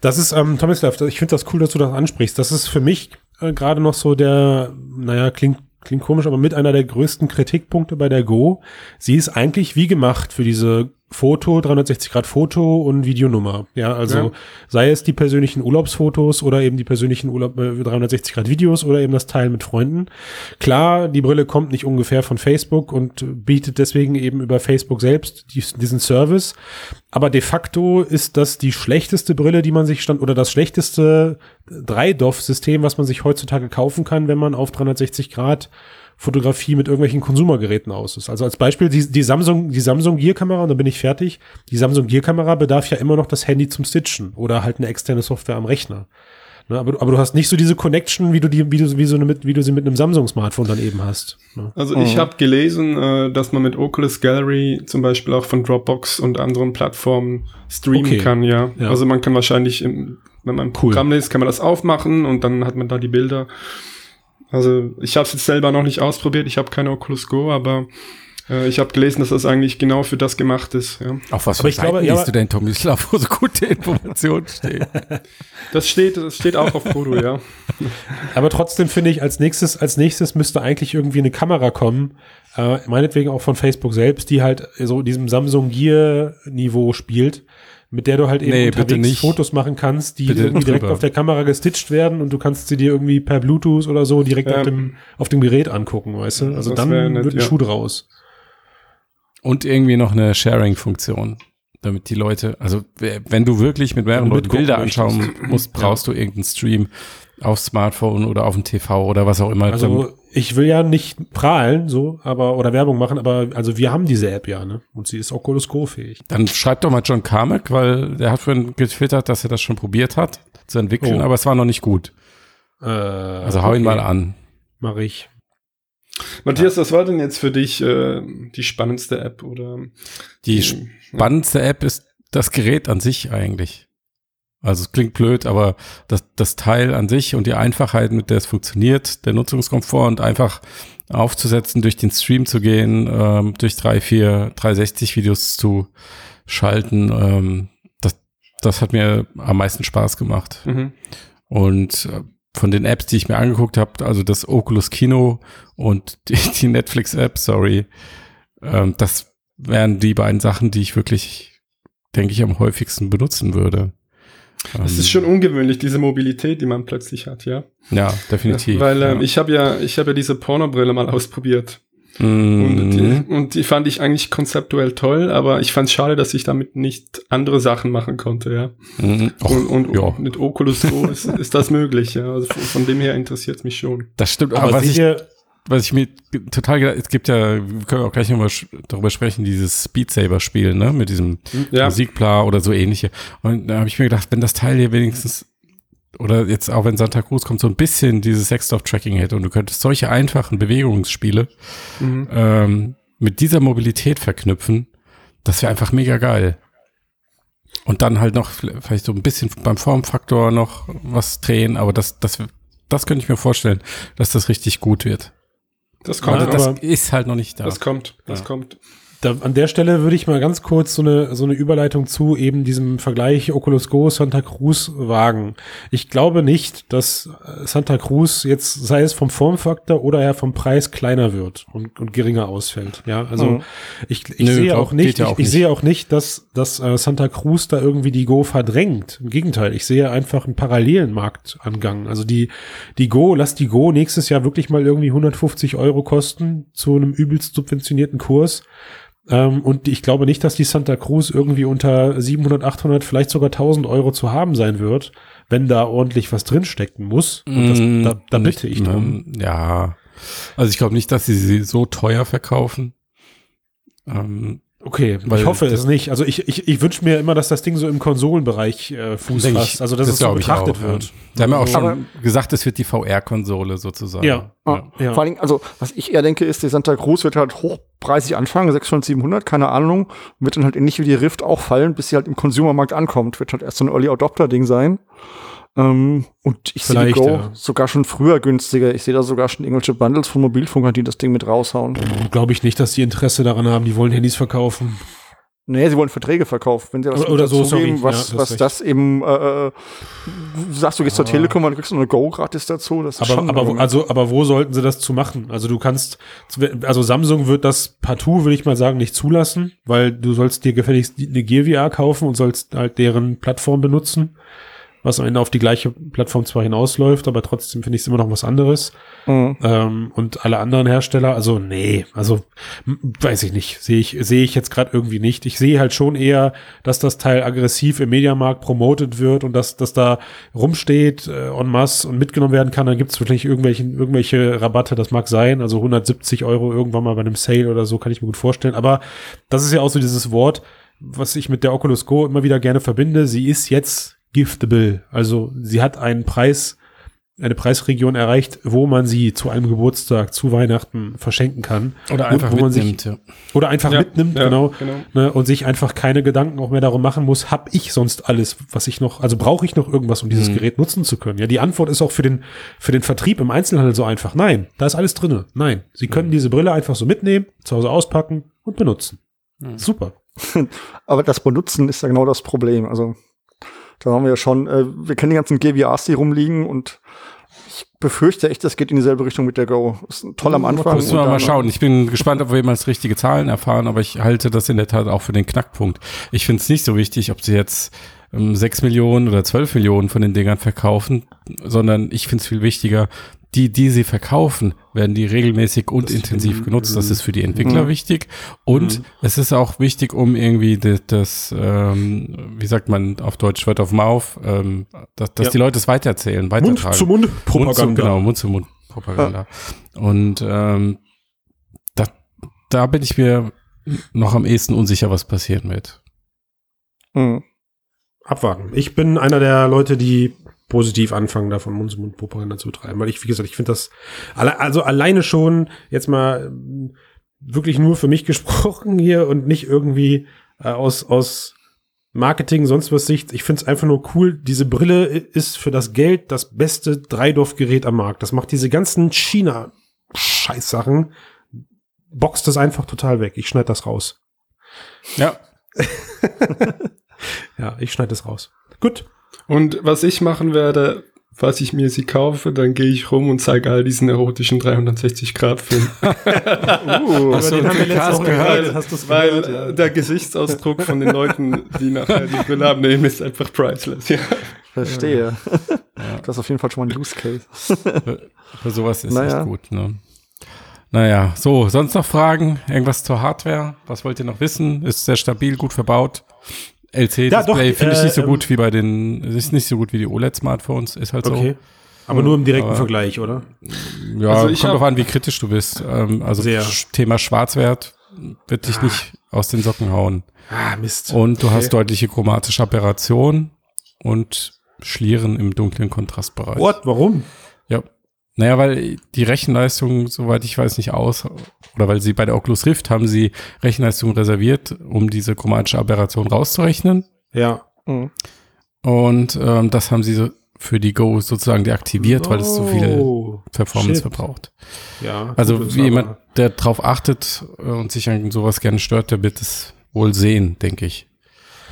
S2: Das ist, ähm, Tomislav, ich finde das cool, dass du das ansprichst. Das ist für mich äh, gerade noch so der, naja, klingt, klingt komisch, aber mit einer der größten Kritikpunkte bei der Go. Sie ist eigentlich wie gemacht für diese Foto, 360 Grad Foto und Videonummer. Ja, also
S3: Ja.
S2: sei es die persönlichen Urlaubsfotos oder eben die persönlichen Urlaub, äh, 360 Grad Videos oder eben das Teilen mit Freunden. Klar, die Brille kommt nicht ungefähr von Facebook und bietet deswegen eben über Facebook selbst dies- diesen Service. Aber de facto ist das die schlechteste Brille, die man sich stand, oder das schlechteste 3DOF-System, was man sich heutzutage kaufen kann, wenn man auf 360 Grad Fotografie mit irgendwelchen Konsumergeräten aus ist. Also als Beispiel die, die Samsung, die Samsung Gear Kamera, und dann bin ich fertig. Die Samsung Gear Kamera bedarf ja immer noch das Handy zum Stitchen oder halt eine externe Software am Rechner. Ne, aber, aber du hast nicht so diese Connection, wie du die, wie du, wie so eine mit, wie du sie mit einem Samsung Smartphone dann eben hast. Ne?
S3: Also ich
S1: Mhm.
S3: habe gelesen, äh, dass man mit Oculus Gallery zum Beispiel auch von Dropbox und anderen Plattformen streamen
S2: Okay.
S3: kann, ja.
S2: Ja.
S3: Also man kann wahrscheinlich, im, wenn man ein Programm liest, kann man das aufmachen und dann hat man da die Bilder. Also ich habe es jetzt selber noch nicht ausprobiert, ich habe keine Oculus Go, aber äh, ich habe gelesen, dass das eigentlich genau für das gemacht ist. Ja.
S1: Auf was
S2: Aber ich glaube,
S1: Seiten
S2: ja,
S1: liest du denn, Tomislav, wo so gute Informationen stehen?
S3: Das steht, das steht auch auf Foto, ja.
S2: Aber trotzdem finde ich, als nächstes, als nächstes müsste eigentlich irgendwie eine Kamera kommen, äh, meinetwegen auch von Facebook selbst, die halt so diesem Samsung Gear Niveau spielt, mit der du halt eben
S1: Nee,
S2: unterwegs
S1: nicht.
S2: Fotos machen kannst, die
S1: Bitte
S2: irgendwie direkt
S1: drüber.
S2: auf der Kamera gestitcht werden und du kannst sie dir irgendwie per Bluetooth oder so direkt
S3: Ja.
S2: auf, dem, auf dem Gerät angucken, weißt du? Also dann
S3: nett,
S2: wird ein
S3: ja.
S2: Schuh draus.
S1: Und irgendwie noch eine Sharing-Funktion, damit die Leute, also wenn du wirklich mit mehreren Leuten Bilder anschauen musst, brauchst du irgendeinen Stream auf Smartphone oder auf dem TV oder was auch immer.
S2: Also ich will ja nicht prahlen, so, aber, oder Werbung machen, aber also wir haben diese App ja, ne? Und sie ist Oculus Go fähig.
S1: Dann schreibt doch mal John Carmack, weil der hat vorhin getwittert, dass er das schon probiert hat zu entwickeln,
S2: Oh.
S1: aber es war noch nicht gut.
S2: Äh,
S1: Also hau ihn mal an.
S2: Mach ich.
S3: Matthias, was war denn jetzt für dich äh, die spannendste App oder?
S1: Die
S3: Ja.
S1: spannendste App ist das Gerät an sich eigentlich. Also es klingt blöd, aber das, das Teil an sich und die Einfachheit, mit der es funktioniert, der Nutzungskomfort und einfach aufzusetzen, durch den Stream zu gehen, ähm, durch drei, vier 360 Videos zu schalten, ähm, das, das hat mir am meisten Spaß gemacht.
S3: Mhm.
S1: Und äh, von den Apps, die ich mir angeguckt habe, also das Oculus Kino und die, die Netflix-App, sorry, ähm, das wären die beiden Sachen, die ich wirklich, denke ich, am häufigsten benutzen würde.
S3: Es
S1: Ähm,
S3: ist schon ungewöhnlich, diese Mobilität, die man plötzlich hat, ja.
S1: Ja, definitiv.
S3: Weil ähm,
S1: ja.
S3: ich habe ja, ich habe ja diese Pornobrille mal ausprobiert.
S1: Mhm.
S3: Und, die, und die fand ich eigentlich konzeptuell toll, aber ich fand es schade, dass ich damit nicht andere Sachen machen konnte, ja.
S1: Mhm. Och,
S3: und und
S1: ja.
S3: mit Oculus Go ist, ist das möglich, ja. Also von, von dem her interessiert es mich schon.
S1: Das stimmt, aber,
S2: Aber
S1: was ich,
S2: sicher,
S1: was ich mir total gedacht, es gibt ja, wir können auch gleich nochmal darüber sprechen, dieses Speed Saber Spiel, ne, mit diesem
S3: Ja,
S1: Musikpla oder so ähnliche. Und da habe ich mir gedacht, wenn das Teil hier wenigstens oder jetzt auch wenn Santa Cruz kommt, so ein bisschen dieses Sextop-Tracking hätte und du könntest solche einfachen Bewegungsspiele
S3: mhm.
S1: ähm, mit dieser Mobilität verknüpfen, das wäre einfach mega geil. Und dann halt noch vielleicht so ein bisschen beim Formfaktor noch was drehen, aber das, das, das könnte ich mir vorstellen, dass das richtig gut wird.
S3: Das kommt.
S1: Also
S2: Ja,
S1: das
S2: aber-
S1: ist halt noch nicht da.
S3: das kommt, das
S1: Ja.
S3: kommt.
S2: Da, an der Stelle würde ich mal ganz kurz so eine, so eine Überleitung zu eben diesem Vergleich Oculus Go Santa Cruz wagen. Ich glaube nicht, dass äh, Santa Cruz jetzt, sei es vom Formfaktor oder ja vom Preis kleiner wird und, und geringer ausfällt. Ja, also
S4: Mhm.
S2: ich, ich
S1: Nö,
S2: sehe auch nicht,
S1: ja
S2: ich,
S1: auch
S2: ich
S1: nicht.
S2: sehe auch nicht, dass, dass äh, Santa Cruz da irgendwie die Go verdrängt. Im Gegenteil, ich sehe einfach einen parallelen Marktangang. Also die, die Go, lass die Go nächstes Jahr wirklich mal irgendwie 150 Euro kosten zu einem übelst subventionierten Kurs. Ähm, und ich glaube nicht, dass die Santa Cruz irgendwie unter 700, 800, vielleicht sogar 1000 Euro zu haben sein wird, wenn da ordentlich was drinstecken muss. Und das,
S1: Mm,
S2: da, da bitte ich drum.
S1: ähm, Ja. Also ich glaube nicht, dass sie sie so teuer verkaufen. Ähm,
S2: Okay,
S1: Weil
S2: ich hoffe
S1: das-
S2: es nicht. Also ich, ich, ich wünsche mir immer, dass das Ding so im Konsolenbereich äh, Fuß fasst.
S1: ich,
S2: Also dass
S1: das
S2: es so betrachtet
S1: auch, ja.
S2: wird.
S1: Sie haben ja auch schon
S4: Aber-
S1: gesagt, es wird die VR-Konsole sozusagen.
S2: Ja.
S4: Ah,
S2: Ja.
S4: Vor allen Dingen, also, was ich eher denke, ist, die Santa Cruz wird halt hochpreisig anfangen, 600, 700, keine Ahnung, wird dann halt ähnlich wie die Rift auch fallen, bis sie halt im Consumermarkt ankommt. Wird halt erst so ein Early Adopter-Ding sein. Ähm, und ich sehe Go
S2: ja.
S4: sogar schon früher günstiger. Ich sehe da sogar schon irgendwelche Bundles von Mobilfunkern, die das Ding mit raushauen.
S2: Glaube ich nicht, dass die Interesse daran haben. Die wollen Handys verkaufen.
S4: Nee, sie wollen Verträge verkaufen. Wenn sie was
S2: Oder- oder so, sorry. Ja,
S4: was,
S2: du hast
S4: was das eben, äh, äh, du sagst, du gehst zur
S2: Aber-
S4: Telekom und kriegst eine Go gratis dazu. Das
S2: Aber, aber, wo, also, aber wo sollten sie das zu machen? Also du kannst, also Samsung wird das partout, würde ich mal sagen, nicht zulassen, weil du sollst dir gefälligst eine Gear VR kaufen und sollst halt deren Plattform benutzen, was am Ende auf die gleiche Plattform zwar hinausläuft, aber trotzdem finde ich es immer noch was anderes.
S4: mh.
S2: Ähm, und alle anderen Hersteller, also nee, also weiß ich nicht, sehe ich sehe ich jetzt gerade irgendwie nicht. Ich sehe halt schon eher, dass das Teil aggressiv im Mediamarkt promotet wird und dass das da rumsteht äh, en masse und mitgenommen werden kann. Dann gibt es wirklich irgendwelche irgendwelche Rabatte, das mag sein, also 170 Euro irgendwann mal bei einem Sale oder so, kann ich mir gut vorstellen. Aber das ist ja auch so dieses Wort, was ich mit der Oculus Go immer wieder gerne verbinde. Sie ist jetzt giftable, also sie hat einen Preis eine Preisregion erreicht, wo man sie zu einem Geburtstag, zu Weihnachten verschenken kann.
S1: Oder
S2: Und
S1: einfach
S2: wo man sich-
S1: mitnimmt. ja.
S2: Oder einfach
S3: Ja,
S2: mitnimmt,
S3: ja,
S2: genau.
S3: genau.
S2: Ne, und sich einfach keine Gedanken auch mehr darum machen muss, hab ich sonst alles, was ich noch, also brauche ich noch irgendwas, um dieses
S1: Mhm.
S2: Gerät nutzen zu können? Ja, die Antwort ist auch für den, für den Vertrieb im Einzelhandel so einfach. Nein, da ist alles drinne. Nein, Sie können
S1: Mhm.
S2: diese Brille einfach so mitnehmen, zu Hause auspacken und benutzen.
S1: Mhm.
S2: Super.
S4: Aber das Benutzen ist ja genau das Problem. Also, da haben wir ja schon, äh, wir kennen die ganzen GVRs, die rumliegen und ich befürchte echt, das geht in dieselbe Richtung mit der Go. Ist toll am Anfang.
S1: Müssen wir mal schauen. Ich bin gespannt, ob wir jemals richtige Zahlen erfahren, aber ich halte das in der Tat auch für den Knackpunkt. Ich finde es nicht so wichtig, ob sie jetzt ähm, 6 Millionen oder 12 Millionen von den Dingern verkaufen, sondern ich finde es viel wichtiger, die, die sie verkaufen, werden die regelmäßig und intensiv genutzt. Das ist für die Entwickler
S4: Mhm.
S1: wichtig. Und es ist auch wichtig, um irgendwie das, das ähm, wie sagt man auf Deutsch, Word of Mouth, ähm, dass, dass
S2: Ja.
S1: die Leute es weitererzählen,
S2: Mund
S1: weitertragen.
S2: zu Mund
S1: Mund zu,
S2: Propaganda.
S1: genau, Mund zu Mund Propaganda. Und ähm, da, da bin ich mir noch am ehesten unsicher, was passieren wird.
S4: Mhm.
S2: abwarten. Ich bin einer der Leute, die positiv anfangen, davon Mund zu Mund Propaganda zu betreiben, weil ich, wie gesagt, ich finde das, also alleine schon jetzt mal ähm, wirklich nur für mich gesprochen hier und nicht irgendwie äh, aus, aus Marketing, sonst was Sicht. Ich finde es einfach nur cool. Diese Brille ist für das Geld das beste Dreidorf-Gerät am Markt. Das macht diese ganzen China-Scheißsachen, boxt das einfach total weg. Ich schneide das raus.
S1: Ja,
S2: Ja, ich schneide das raus. Gut.
S3: Und was ich machen werde, falls ich mir sie kaufe, dann gehe ich rum und zeige all diesen erotischen 360-Grad-Film.
S4: Uh,
S1: Hast du
S2: den haben wir
S1: den
S2: letzte
S1: Cast
S2: Woche
S1: gehört?
S2: hast du's
S3: Weil
S2: gehört, ja.
S3: der Gesichtsausdruck von den Leuten, die nachher die Brille abnehmen, ist einfach priceless. Ja.
S4: verstehe. Das ist auf jeden Fall schon mal ein Use Case.
S1: für, für sowas ist
S4: Naja.
S1: echt gut. Ne? Naja, so, sonst noch Fragen? Irgendwas zur Hardware? Was wollt ihr noch wissen? Ist sehr stabil, gut verbaut.
S2: Ja, doch,
S1: LCD-Display finde ich
S2: äh,
S1: nicht so
S2: ähm,
S1: gut wie bei den, ist nicht so gut wie die OLED-Smartphones, ist halt
S2: Okay. Aber nur im direkten
S1: Aber-
S2: Vergleich, oder?
S1: so. Ja,
S3: Also ich
S1: kommt doch an, wie kritisch du bist. Ähm, also
S2: Sehr.
S1: Thema Schwarzwert wird dich nicht aus den Socken hauen.
S2: Ah, Mist.
S1: Und du
S2: Okay.
S1: hast deutliche chromatische Aberration und Schlieren im dunklen Kontrastbereich.
S2: What? Warum?
S1: Ja. Naja, weil die Rechenleistung, soweit ich weiß, nicht aus, oder weil sie bei der Oculus Rift haben sie Rechenleistung reserviert, um diese chromatische Aberration rauszurechnen.
S2: Ja.
S4: Mhm.
S1: Und ähm, das haben sie so für die Go sozusagen deaktiviert, weil es zu viel
S2: Oh,
S1: Performance
S2: shit.
S1: verbraucht.
S2: Ja.
S1: Also wie jemand, der drauf achtet äh, und sich an sowas gerne stört, der wird es wohl sehen, denke ich.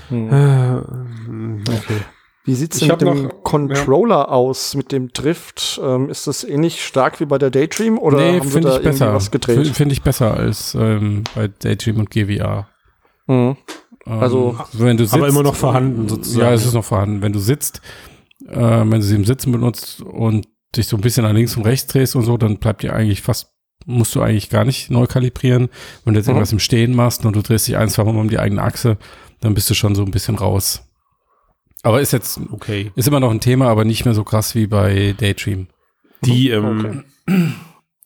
S4: Hm.
S2: Okay.
S4: Wie sieht's
S3: Ich
S4: denn mit dem
S3: noch-
S4: Controller aus, mit dem Drift? Ähm, ist das ähnlich stark wie bei der Daydream oder haben sie
S1: finde
S4: da
S1: ich besser.
S4: was gedreht?
S1: Finde find ich besser als ähm, bei Daydream und GVR.
S4: Hm.
S1: Ähm,
S4: Also-
S1: wenn du sitzt,
S2: Aber immer noch vorhanden sozusagen.
S1: Ja, es ist noch vorhanden. Wenn du sitzt, äh, wenn du sie im Sitzen benutzt und dich so ein bisschen nach links und rechts drehst und so, dann bleibt dir eigentlich fast, musst du eigentlich gar nicht neu kalibrieren. Wenn du jetzt
S4: Mhm.
S1: irgendwas im Stehen machst und du drehst dich ein, zwei Mal um die eigene Achse, dann bist du schon so ein bisschen raus. Aber ist jetzt,
S2: Okay.
S1: ist immer noch ein Thema, aber nicht mehr so krass wie bei Daydream.
S2: Die, ähm,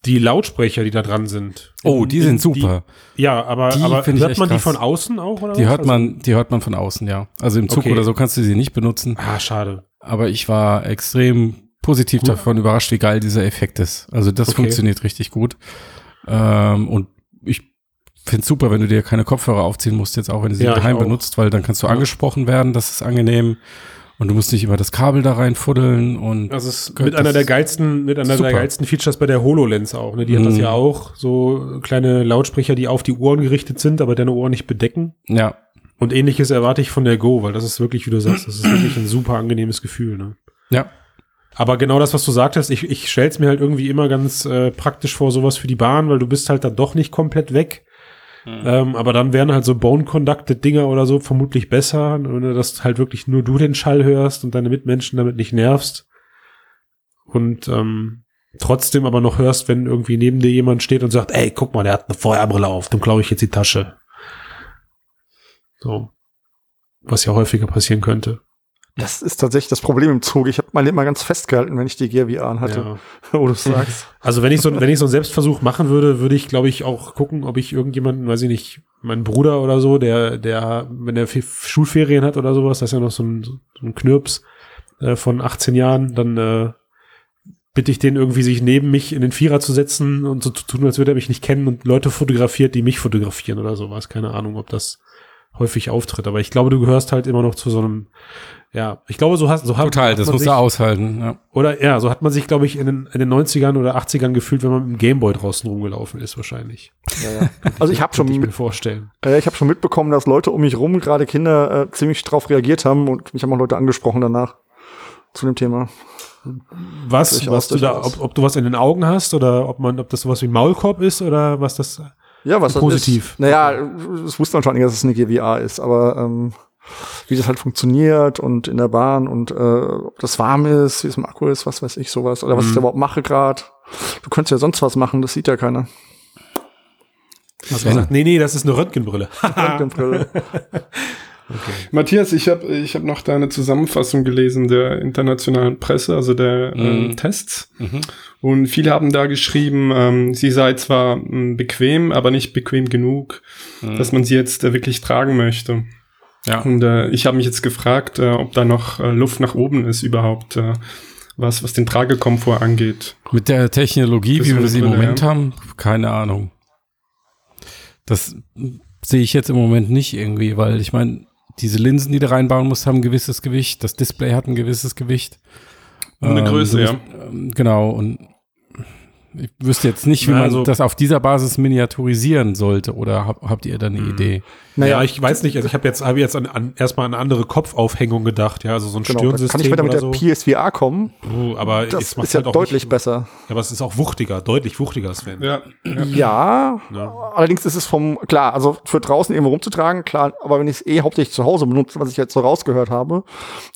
S2: die Lautsprecher, die da dran sind.
S1: Oh, die
S2: in-
S1: sind super.
S2: ja, aber,
S1: Die
S2: aber hört
S1: echt
S2: man die von außen auch? Oder
S1: Die
S2: was?
S1: hört man, die hört man von außen, ja. Also im Zug
S2: Okay.
S1: oder so kannst du sie nicht benutzen.
S2: Also, ah, schade.
S1: Aber ich war extrem positiv
S2: Gut.
S1: davon überrascht, wie geil dieser Effekt ist. Also das
S2: Okay.
S1: funktioniert richtig gut. Ähm, und ich finde super, wenn du dir keine Kopfhörer aufziehen musst, jetzt auch wenn du sie
S2: Ja,
S1: daheim benutzt, weil dann kannst du angesprochen werden, das ist angenehm. Und du musst nicht immer das Kabel da reinfuddeln und
S2: Das ist
S1: Gott,
S2: mit einer
S1: das
S2: der
S1: ist
S2: geilsten, mit einer
S1: super.
S2: der geilsten Features bei der HoloLens auch. Ne? Die hat das
S1: Mhm.
S2: ja auch. So kleine Lautsprecher, die auf die Ohren gerichtet sind, aber deine Ohren nicht bedecken.
S1: ja,
S2: Und ähnliches erwarte ich von der Go, weil das ist wirklich, wie du sagst, das ist wirklich ein super angenehmes Gefühl. Ne?
S1: ja,
S2: Aber genau das, was du sagtest, ich, ich stell's mir halt irgendwie immer ganz äh, praktisch vor, sowas für die Bahn, weil du bist halt dann doch nicht komplett weg. Ähm, aber dann wären halt so Bone-Conducted Dinger oder so vermutlich besser, dass halt wirklich nur du den Schall hörst und deine Mitmenschen damit nicht nervst. Und ähm, trotzdem aber noch hörst, wenn irgendwie neben dir jemand steht und sagt, ey, guck mal, der hat eine Feuerbrille auf, dem klaue ich jetzt die Tasche. So. Was ja häufiger passieren könnte.
S4: Das ist tatsächlich das Problem im Zug. Ich habe mein Leben mal ganz festgehalten, wenn ich die Gear VR hatte,
S2: Ja.
S4: wo du sagst.
S2: Also wenn ich so, wenn ich so einen Selbstversuch machen würde, würde ich, glaube ich, auch gucken, ob ich irgendjemanden, weiß ich nicht, meinen Bruder oder so, der, der, wenn der Fe- Schulferien hat oder sowas, das ist ja noch so ein, so ein Knirps äh, von 18 Jahren, dann äh, bitte ich den irgendwie, sich neben mich in den Vierer zu setzen und so zu tun, als würde er mich nicht kennen und Leute fotografiert, die mich fotografieren oder sowas. Keine Ahnung, ob das häufig auftritt. Aber ich glaube, du gehörst halt immer noch zu so einem, ja, ich glaube, so hast, so hat,
S1: total,
S2: hat
S1: das
S2: man
S1: musst
S2: sich-
S1: du aushalten. Ja.
S2: oder ja, so hat man sich, glaube ich, in den, in den 90ern oder 80ern gefühlt, wenn man mit dem Gameboy draußen rumgelaufen ist, wahrscheinlich.
S4: Ja, ja. Also ich habe schon,
S2: ich mir vorstellen.
S4: äh, ich habe schon mitbekommen, dass Leute um mich rum, gerade Kinder, äh, ziemlich drauf reagiert haben und mich haben auch Leute angesprochen danach zu dem Thema.
S2: Was,
S4: Durchaus,
S2: was du da, ob, ob du was in den Augen hast oder ob man, ob das sowas wie Maulkorb ist oder was das.
S4: Ja, was das
S2: Positiv.
S4: ist. Naja, es wusste man schon, dass es eine GVR ist, aber ähm, wie das halt funktioniert und in der Bahn und äh, ob das warm ist, wie es im Akku ist, was weiß ich, sowas. Oder was
S2: Mhm.
S4: ich da überhaupt mache gerade. Du könntest ja sonst was machen, das sieht ja keiner.
S2: Du gesagt, nee, nee, das ist eine Röntgenbrille.
S4: Röntgenbrille.
S3: Matthias, ich habe ich hab noch deine Zusammenfassung gelesen der internationalen Presse, also der
S1: Mhm.
S3: ähm, Tests.
S1: Mhm.
S3: Und viele haben da geschrieben, ähm, sie sei zwar ähm, bequem, aber nicht bequem genug,
S1: Mhm.
S3: dass man sie jetzt äh, wirklich tragen möchte.
S1: Ja.
S3: Und äh, ich habe mich jetzt gefragt, äh, ob da noch äh, Luft nach oben ist überhaupt, äh, was, was den Tragekomfort angeht.
S1: Mit der Technologie,
S3: Das
S1: wie
S3: ist
S1: wir sie im Moment
S3: ja.
S1: haben, keine Ahnung. Das sehe ich jetzt im Moment nicht irgendwie, weil ich meine, diese Linsen, die du reinbauen musst, haben ein gewisses Gewicht. Das Display hat ein gewisses Gewicht.
S3: Eine Größe,
S1: du
S3: ja.
S1: musst, ähm, genau. Und ich wüsste jetzt nicht, wie
S2: Na,
S1: man
S2: also-
S1: das auf dieser Basis miniaturisieren sollte. Oder hab, habt ihr da eine Idee?
S2: Naja,
S4: Naja,
S2: ich weiß nicht, also ich habe jetzt, hab jetzt an, an, erstmal an eine andere Kopfaufhängung gedacht, ja, also so ein
S4: genau, da kann
S2: Stirnsystem
S4: ich weiter mit der
S2: so.
S4: PSVR kommen.
S2: Uh, aber
S4: Das ist ja
S2: halt auch
S4: deutlich
S2: nicht,
S4: besser.
S2: Ja, aber es ist auch wuchtiger, deutlich wuchtiger, Sven.
S3: Ja, ja.
S4: Ja,
S2: Ja.
S4: allerdings ist es vom, klar, also für draußen irgendwo rumzutragen, klar, aber wenn ich es eh hauptsächlich zu Hause benutze, was ich jetzt so rausgehört habe,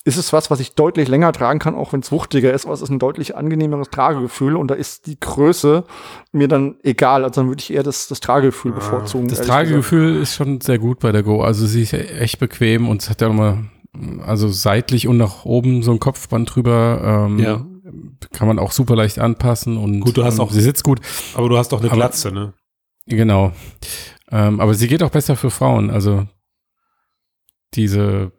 S4: ist es was, was ich deutlich länger tragen kann, auch wenn es wuchtiger ist, aber es ist ein deutlich angenehmeres Tragegefühl und da ist die Größe mir dann egal, also dann würde ich eher das, das Tragegefühl bevorzugen.
S1: Das Tragegefühl ist schon sehr gut bei der Go. Also sie ist echt bequem und hat ja nochmal, also seitlich und nach oben so ein Kopfband drüber. Ähm,
S2: Ja.
S1: Kann man auch super leicht anpassen und
S2: Gut, du hast
S1: ähm,
S2: auch-
S1: sie sitzt gut.
S2: Aber du hast doch eine
S1: Aber-
S2: Glatze, ne?
S1: Genau. Ähm, aber sie geht auch besser für Frauen. Also diese.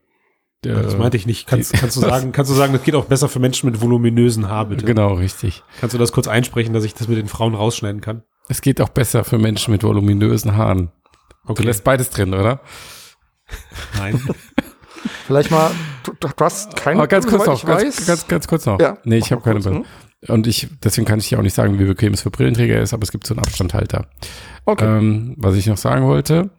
S1: äh,
S2: Das meinte ich nicht. Kannst, kannst du sagen, kannst du sagen, das geht auch besser für Menschen mit voluminösen Haar, bitte?
S1: Genau, richtig.
S2: Kannst du das kurz einsprechen, dass ich das mit den Frauen rausschneiden kann?
S1: Es geht auch besser für Menschen mit voluminösen Haaren. Du lässt beides drin, oder?
S2: Nein.
S4: Vielleicht mal, du, du hast keine
S1: Aber ganz kurz noch,
S4: ich
S1: ganz,
S4: weiß.
S1: ganz, ganz kurz noch.
S4: Ja,
S1: nee, ich habe keine Brille. Und ich, deswegen kann ich dir auch nicht sagen, wie bequem es für Brillenträger ist, aber es gibt so einen Abstandhalter.
S4: Okay.
S1: Ähm, was ich noch sagen wollte,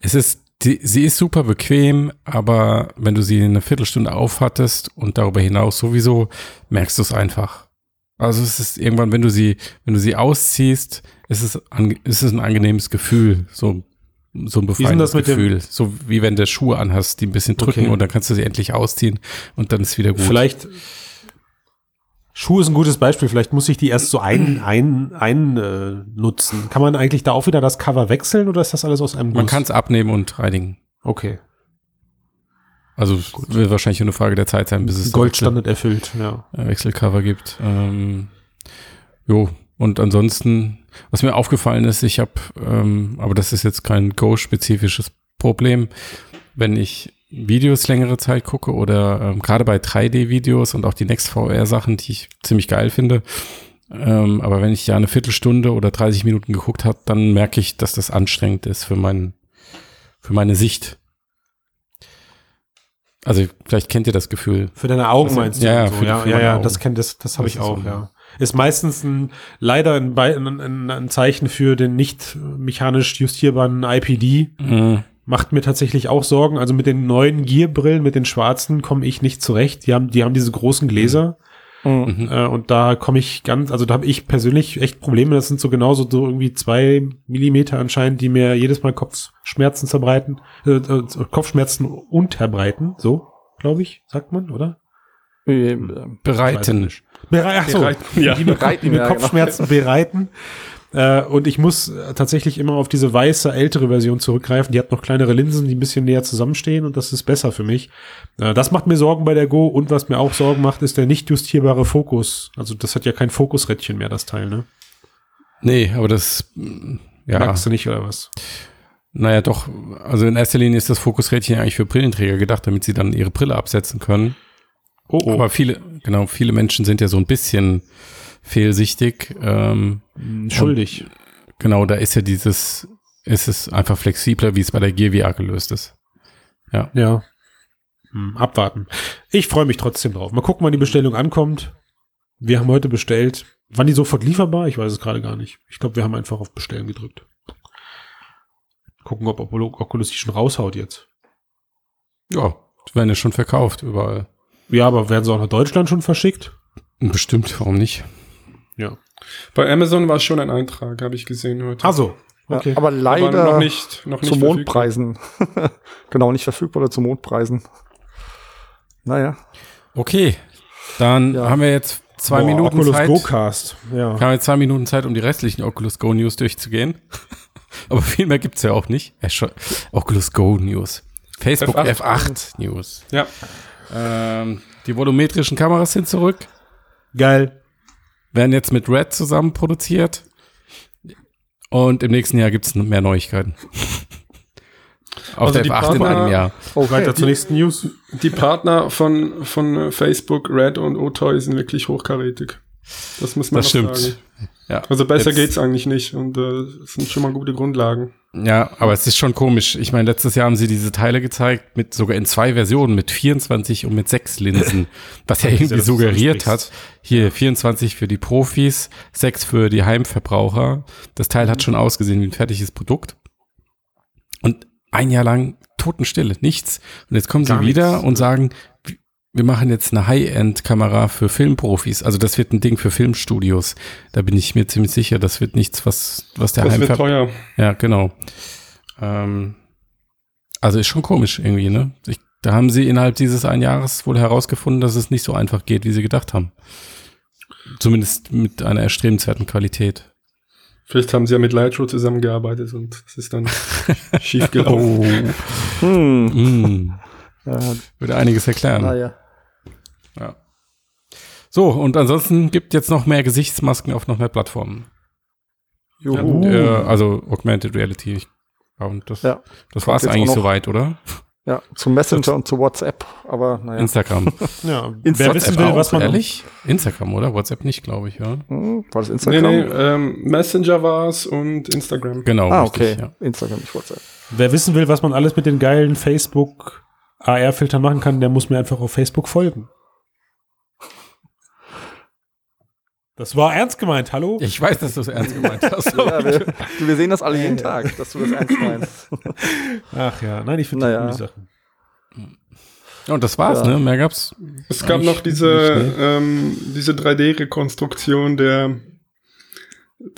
S1: es ist, die, sie ist super bequem, aber wenn du sie eine Viertelstunde aufhattest und darüber hinaus sowieso, merkst du es einfach. Also es ist irgendwann, wenn du sie, wenn du sie ausziehst, ist es, ist es ein angenehmes Gefühl, so, so ein befreiendes Gefühl. So wie wenn du Schuhe anhast, die ein bisschen drücken
S2: Okay.
S1: und dann kannst du sie endlich ausziehen und dann ist wieder gut.
S2: Vielleicht Schuhe ist ein gutes Beispiel. Vielleicht muss ich die erst so ein, ein, ein äh, nutzen. Kann man eigentlich da auch wieder das Cover wechseln oder ist das alles aus einem
S1: Man
S2: Guss?
S1: kann es abnehmen und reinigen.
S2: Okay.
S1: Also es wird wahrscheinlich nur eine Frage der Zeit sein, bis es
S2: Goldstandard erfüllt, ja.
S1: Äh, Wechselcover gibt. Ähm, jo, und ansonsten, was mir aufgefallen ist, ich habe, ähm, aber das ist jetzt kein Go-spezifisches Problem, wenn ich Videos längere Zeit gucke oder ähm, gerade bei 3D-Videos und auch die NextVR-Sachen, die ich ziemlich geil finde. Ähm, aber wenn ich ja eine Viertelstunde oder 30 Minuten geguckt habe, dann merke ich, dass das anstrengend ist für mein, für meine Sicht. Also vielleicht kennt ihr das Gefühl.
S2: Für deine Augen
S1: Also,
S2: meinst du?
S1: ja, ja,
S2: so. ja, ja, ja, das kennt das, das habe ich auch,
S1: so.
S2: ja. Ist meistens ein, leider ein, ein, ein, ein Zeichen für den nicht mechanisch justierbaren IPD.
S1: Mhm.
S2: Macht mir tatsächlich auch Sorgen. Also mit den neuen Gear-Brillen, mit den schwarzen, komme ich nicht zurecht. Die haben, die haben diese großen Gläser.
S4: Mhm.
S2: Äh, und da komme ich ganz, also da habe ich persönlich echt Probleme. Das sind so genauso so irgendwie zwei Millimeter anscheinend, die mir jedes Mal Kopfschmerzen zerbreiten, äh, äh, Kopfschmerzen unterbreiten. So, glaube ich, sagt man, oder?
S4: Ähm,
S1: Bereiten.
S2: Berei Ach so,
S3: Bereiten, ja.
S2: die mir,
S4: Bereiten,
S2: die mir
S4: ja, genau.
S2: Kopfschmerzen bereiten. Äh, und ich muss tatsächlich immer auf diese weiße, ältere Version zurückgreifen. Die hat noch kleinere Linsen, die ein bisschen näher zusammenstehen und das ist besser für mich. Äh, das macht mir Sorgen bei der Go und was mir auch Sorgen macht, ist der nicht justierbare Fokus. Also das hat ja kein Fokusrädchen mehr, das Teil, ne?
S1: Nee, aber das, mm, ja,
S2: Magst du nicht oder was?
S1: naja, doch, also in erster Linie ist das Fokusrädchen eigentlich für Brillenträger gedacht, damit sie dann ihre Brille absetzen können.
S2: Oh, oh.
S1: Aber viele, genau, viele Menschen sind ja so ein bisschen fehlsichtig. Ähm,
S2: schuldig.
S1: genau, da ist ja dieses, ist es einfach flexibler, wie es bei der Gear VR gelöst ist.
S2: Ja. Hm, abwarten. Ich freue mich trotzdem drauf. Mal gucken, wann die Bestellung ankommt. Wir haben heute bestellt. Wann die sofort lieferbar? Ich weiß es gerade gar nicht. Ich glaube, wir haben einfach auf Bestellen gedrückt. Gucken, ob Oculus die schon raushaut jetzt.
S1: Ja, die werden ja schon verkauft überall.
S2: Ja, aber werden sie auch nach Deutschland schon verschickt?
S1: Bestimmt, warum nicht?
S2: Ja.
S3: Bei Amazon war schon ein Eintrag, habe ich gesehen heute.
S2: Also, okay.
S4: Ja, aber
S3: Aber
S4: leider
S3: noch nicht, noch nicht
S4: zu. Mondpreisen. genau, nicht verfügbar oder zu Mondpreisen. Naja.
S1: Okay, dann
S4: Ja.
S1: haben wir jetzt zwei
S2: Boah,
S1: Minuten
S2: Oculus
S1: Zeit.
S2: Go Cast. Ja.
S1: Haben wir jetzt zwei Minuten Zeit, um die restlichen Oculus Go News durchzugehen. Aber viel mehr gibt's ja auch nicht. Äh, Oculus Go News. Facebook
S3: F8
S1: F8, News.
S3: Ja.
S1: Ähm, die volumetrischen Kameras sind zurück.
S2: Geil.
S1: Werden jetzt mit Red zusammen produziert. Und im nächsten Jahr gibt's noch mehr Neuigkeiten. Auf
S3: Also
S1: der
S3: die
S1: F8 in
S3: Partner-
S1: einem Jahr.
S4: Okay.
S2: Weiter zur nächsten News.
S3: Die Partner von, von Facebook, Red und Otoy sind wirklich hochkarätig. Das muss man
S1: Das
S3: noch
S1: stimmt.
S3: sagen.
S1: Ja.
S3: Also besser
S1: Jetzt-
S3: geht's eigentlich nicht und äh, es sind schon mal gute Grundlagen.
S1: Ja, aber es ist schon komisch. Ich meine, letztes Jahr haben sie diese Teile gezeigt, mit sogar in zwei Versionen, mit 24 und mit sechs Linsen, was ja irgendwie suggeriert hat. Hier 24 für die Profis, sechs für die Heimverbraucher. Das Teil hat schon ausgesehen wie ein fertiges Produkt. Und ein Jahr lang Totenstille, nichts. Und jetzt kommen sie
S2: Gar
S1: wieder
S2: nichts.
S1: und sagen, wir machen jetzt eine High-End-Kamera für Filmprofis. Also das wird ein Ding für Filmstudios. Da bin ich mir ziemlich sicher, das wird nichts, was, was der
S3: Das wird teuer.
S1: ja, genau. Ähm, also ist schon komisch irgendwie, ne? Ich, da haben sie innerhalb dieses ein Jahres wohl herausgefunden, dass es nicht so einfach geht, wie sie gedacht haben. Zumindest mit einer erstrebenswerten Qualität.
S3: Vielleicht haben sie ja mit Lightro zusammengearbeitet und es ist dann schief gelaufen.
S1: Oh,
S4: Hm.
S1: mm,
S4: Ja,
S1: würde einiges erklären.
S4: naja.
S1: Ja. So, und ansonsten gibt jetzt noch mehr Gesichtsmasken auf noch mehr Plattformen.
S4: Juhu.
S1: Äh, also Augmented Reality. Ich- Ja, und das,
S4: Ja.
S1: das war es eigentlich soweit, oder?
S4: Ja, zu Messenger und zu WhatsApp. Aber naja.
S1: Instagram.
S2: Ja.
S4: Insta-
S2: Wer wissen will,
S1: auch,
S2: was man
S1: ehrlich? Instagram, oder? WhatsApp nicht, glaube ich, ja.
S4: Hm, war das
S3: Nee,
S4: Instagram?
S3: nee, ähm, Messenger war's und Instagram.
S1: Genau.
S4: ah,
S1: richtig,
S4: okay.
S1: ja.
S4: Instagram, nicht WhatsApp.
S2: Wer wissen will, was man alles mit den geilen Facebook AR-Filtern machen kann, der muss mir einfach auf Facebook folgen. Das war ernst gemeint, hallo?
S1: Ich weiß, dass du es ernst gemeint hast.
S4: Ja, wir, wir sehen das alle jeden Tag, dass du das ernst meinst.
S2: Ach ja, nein, ich finde
S4: Naja.
S2: coole Sachen.
S1: Und das war's,
S4: Ja.
S1: ne? Mehr gab's.
S3: Es gab noch diese, ähm, diese 3D-Rekonstruktion der,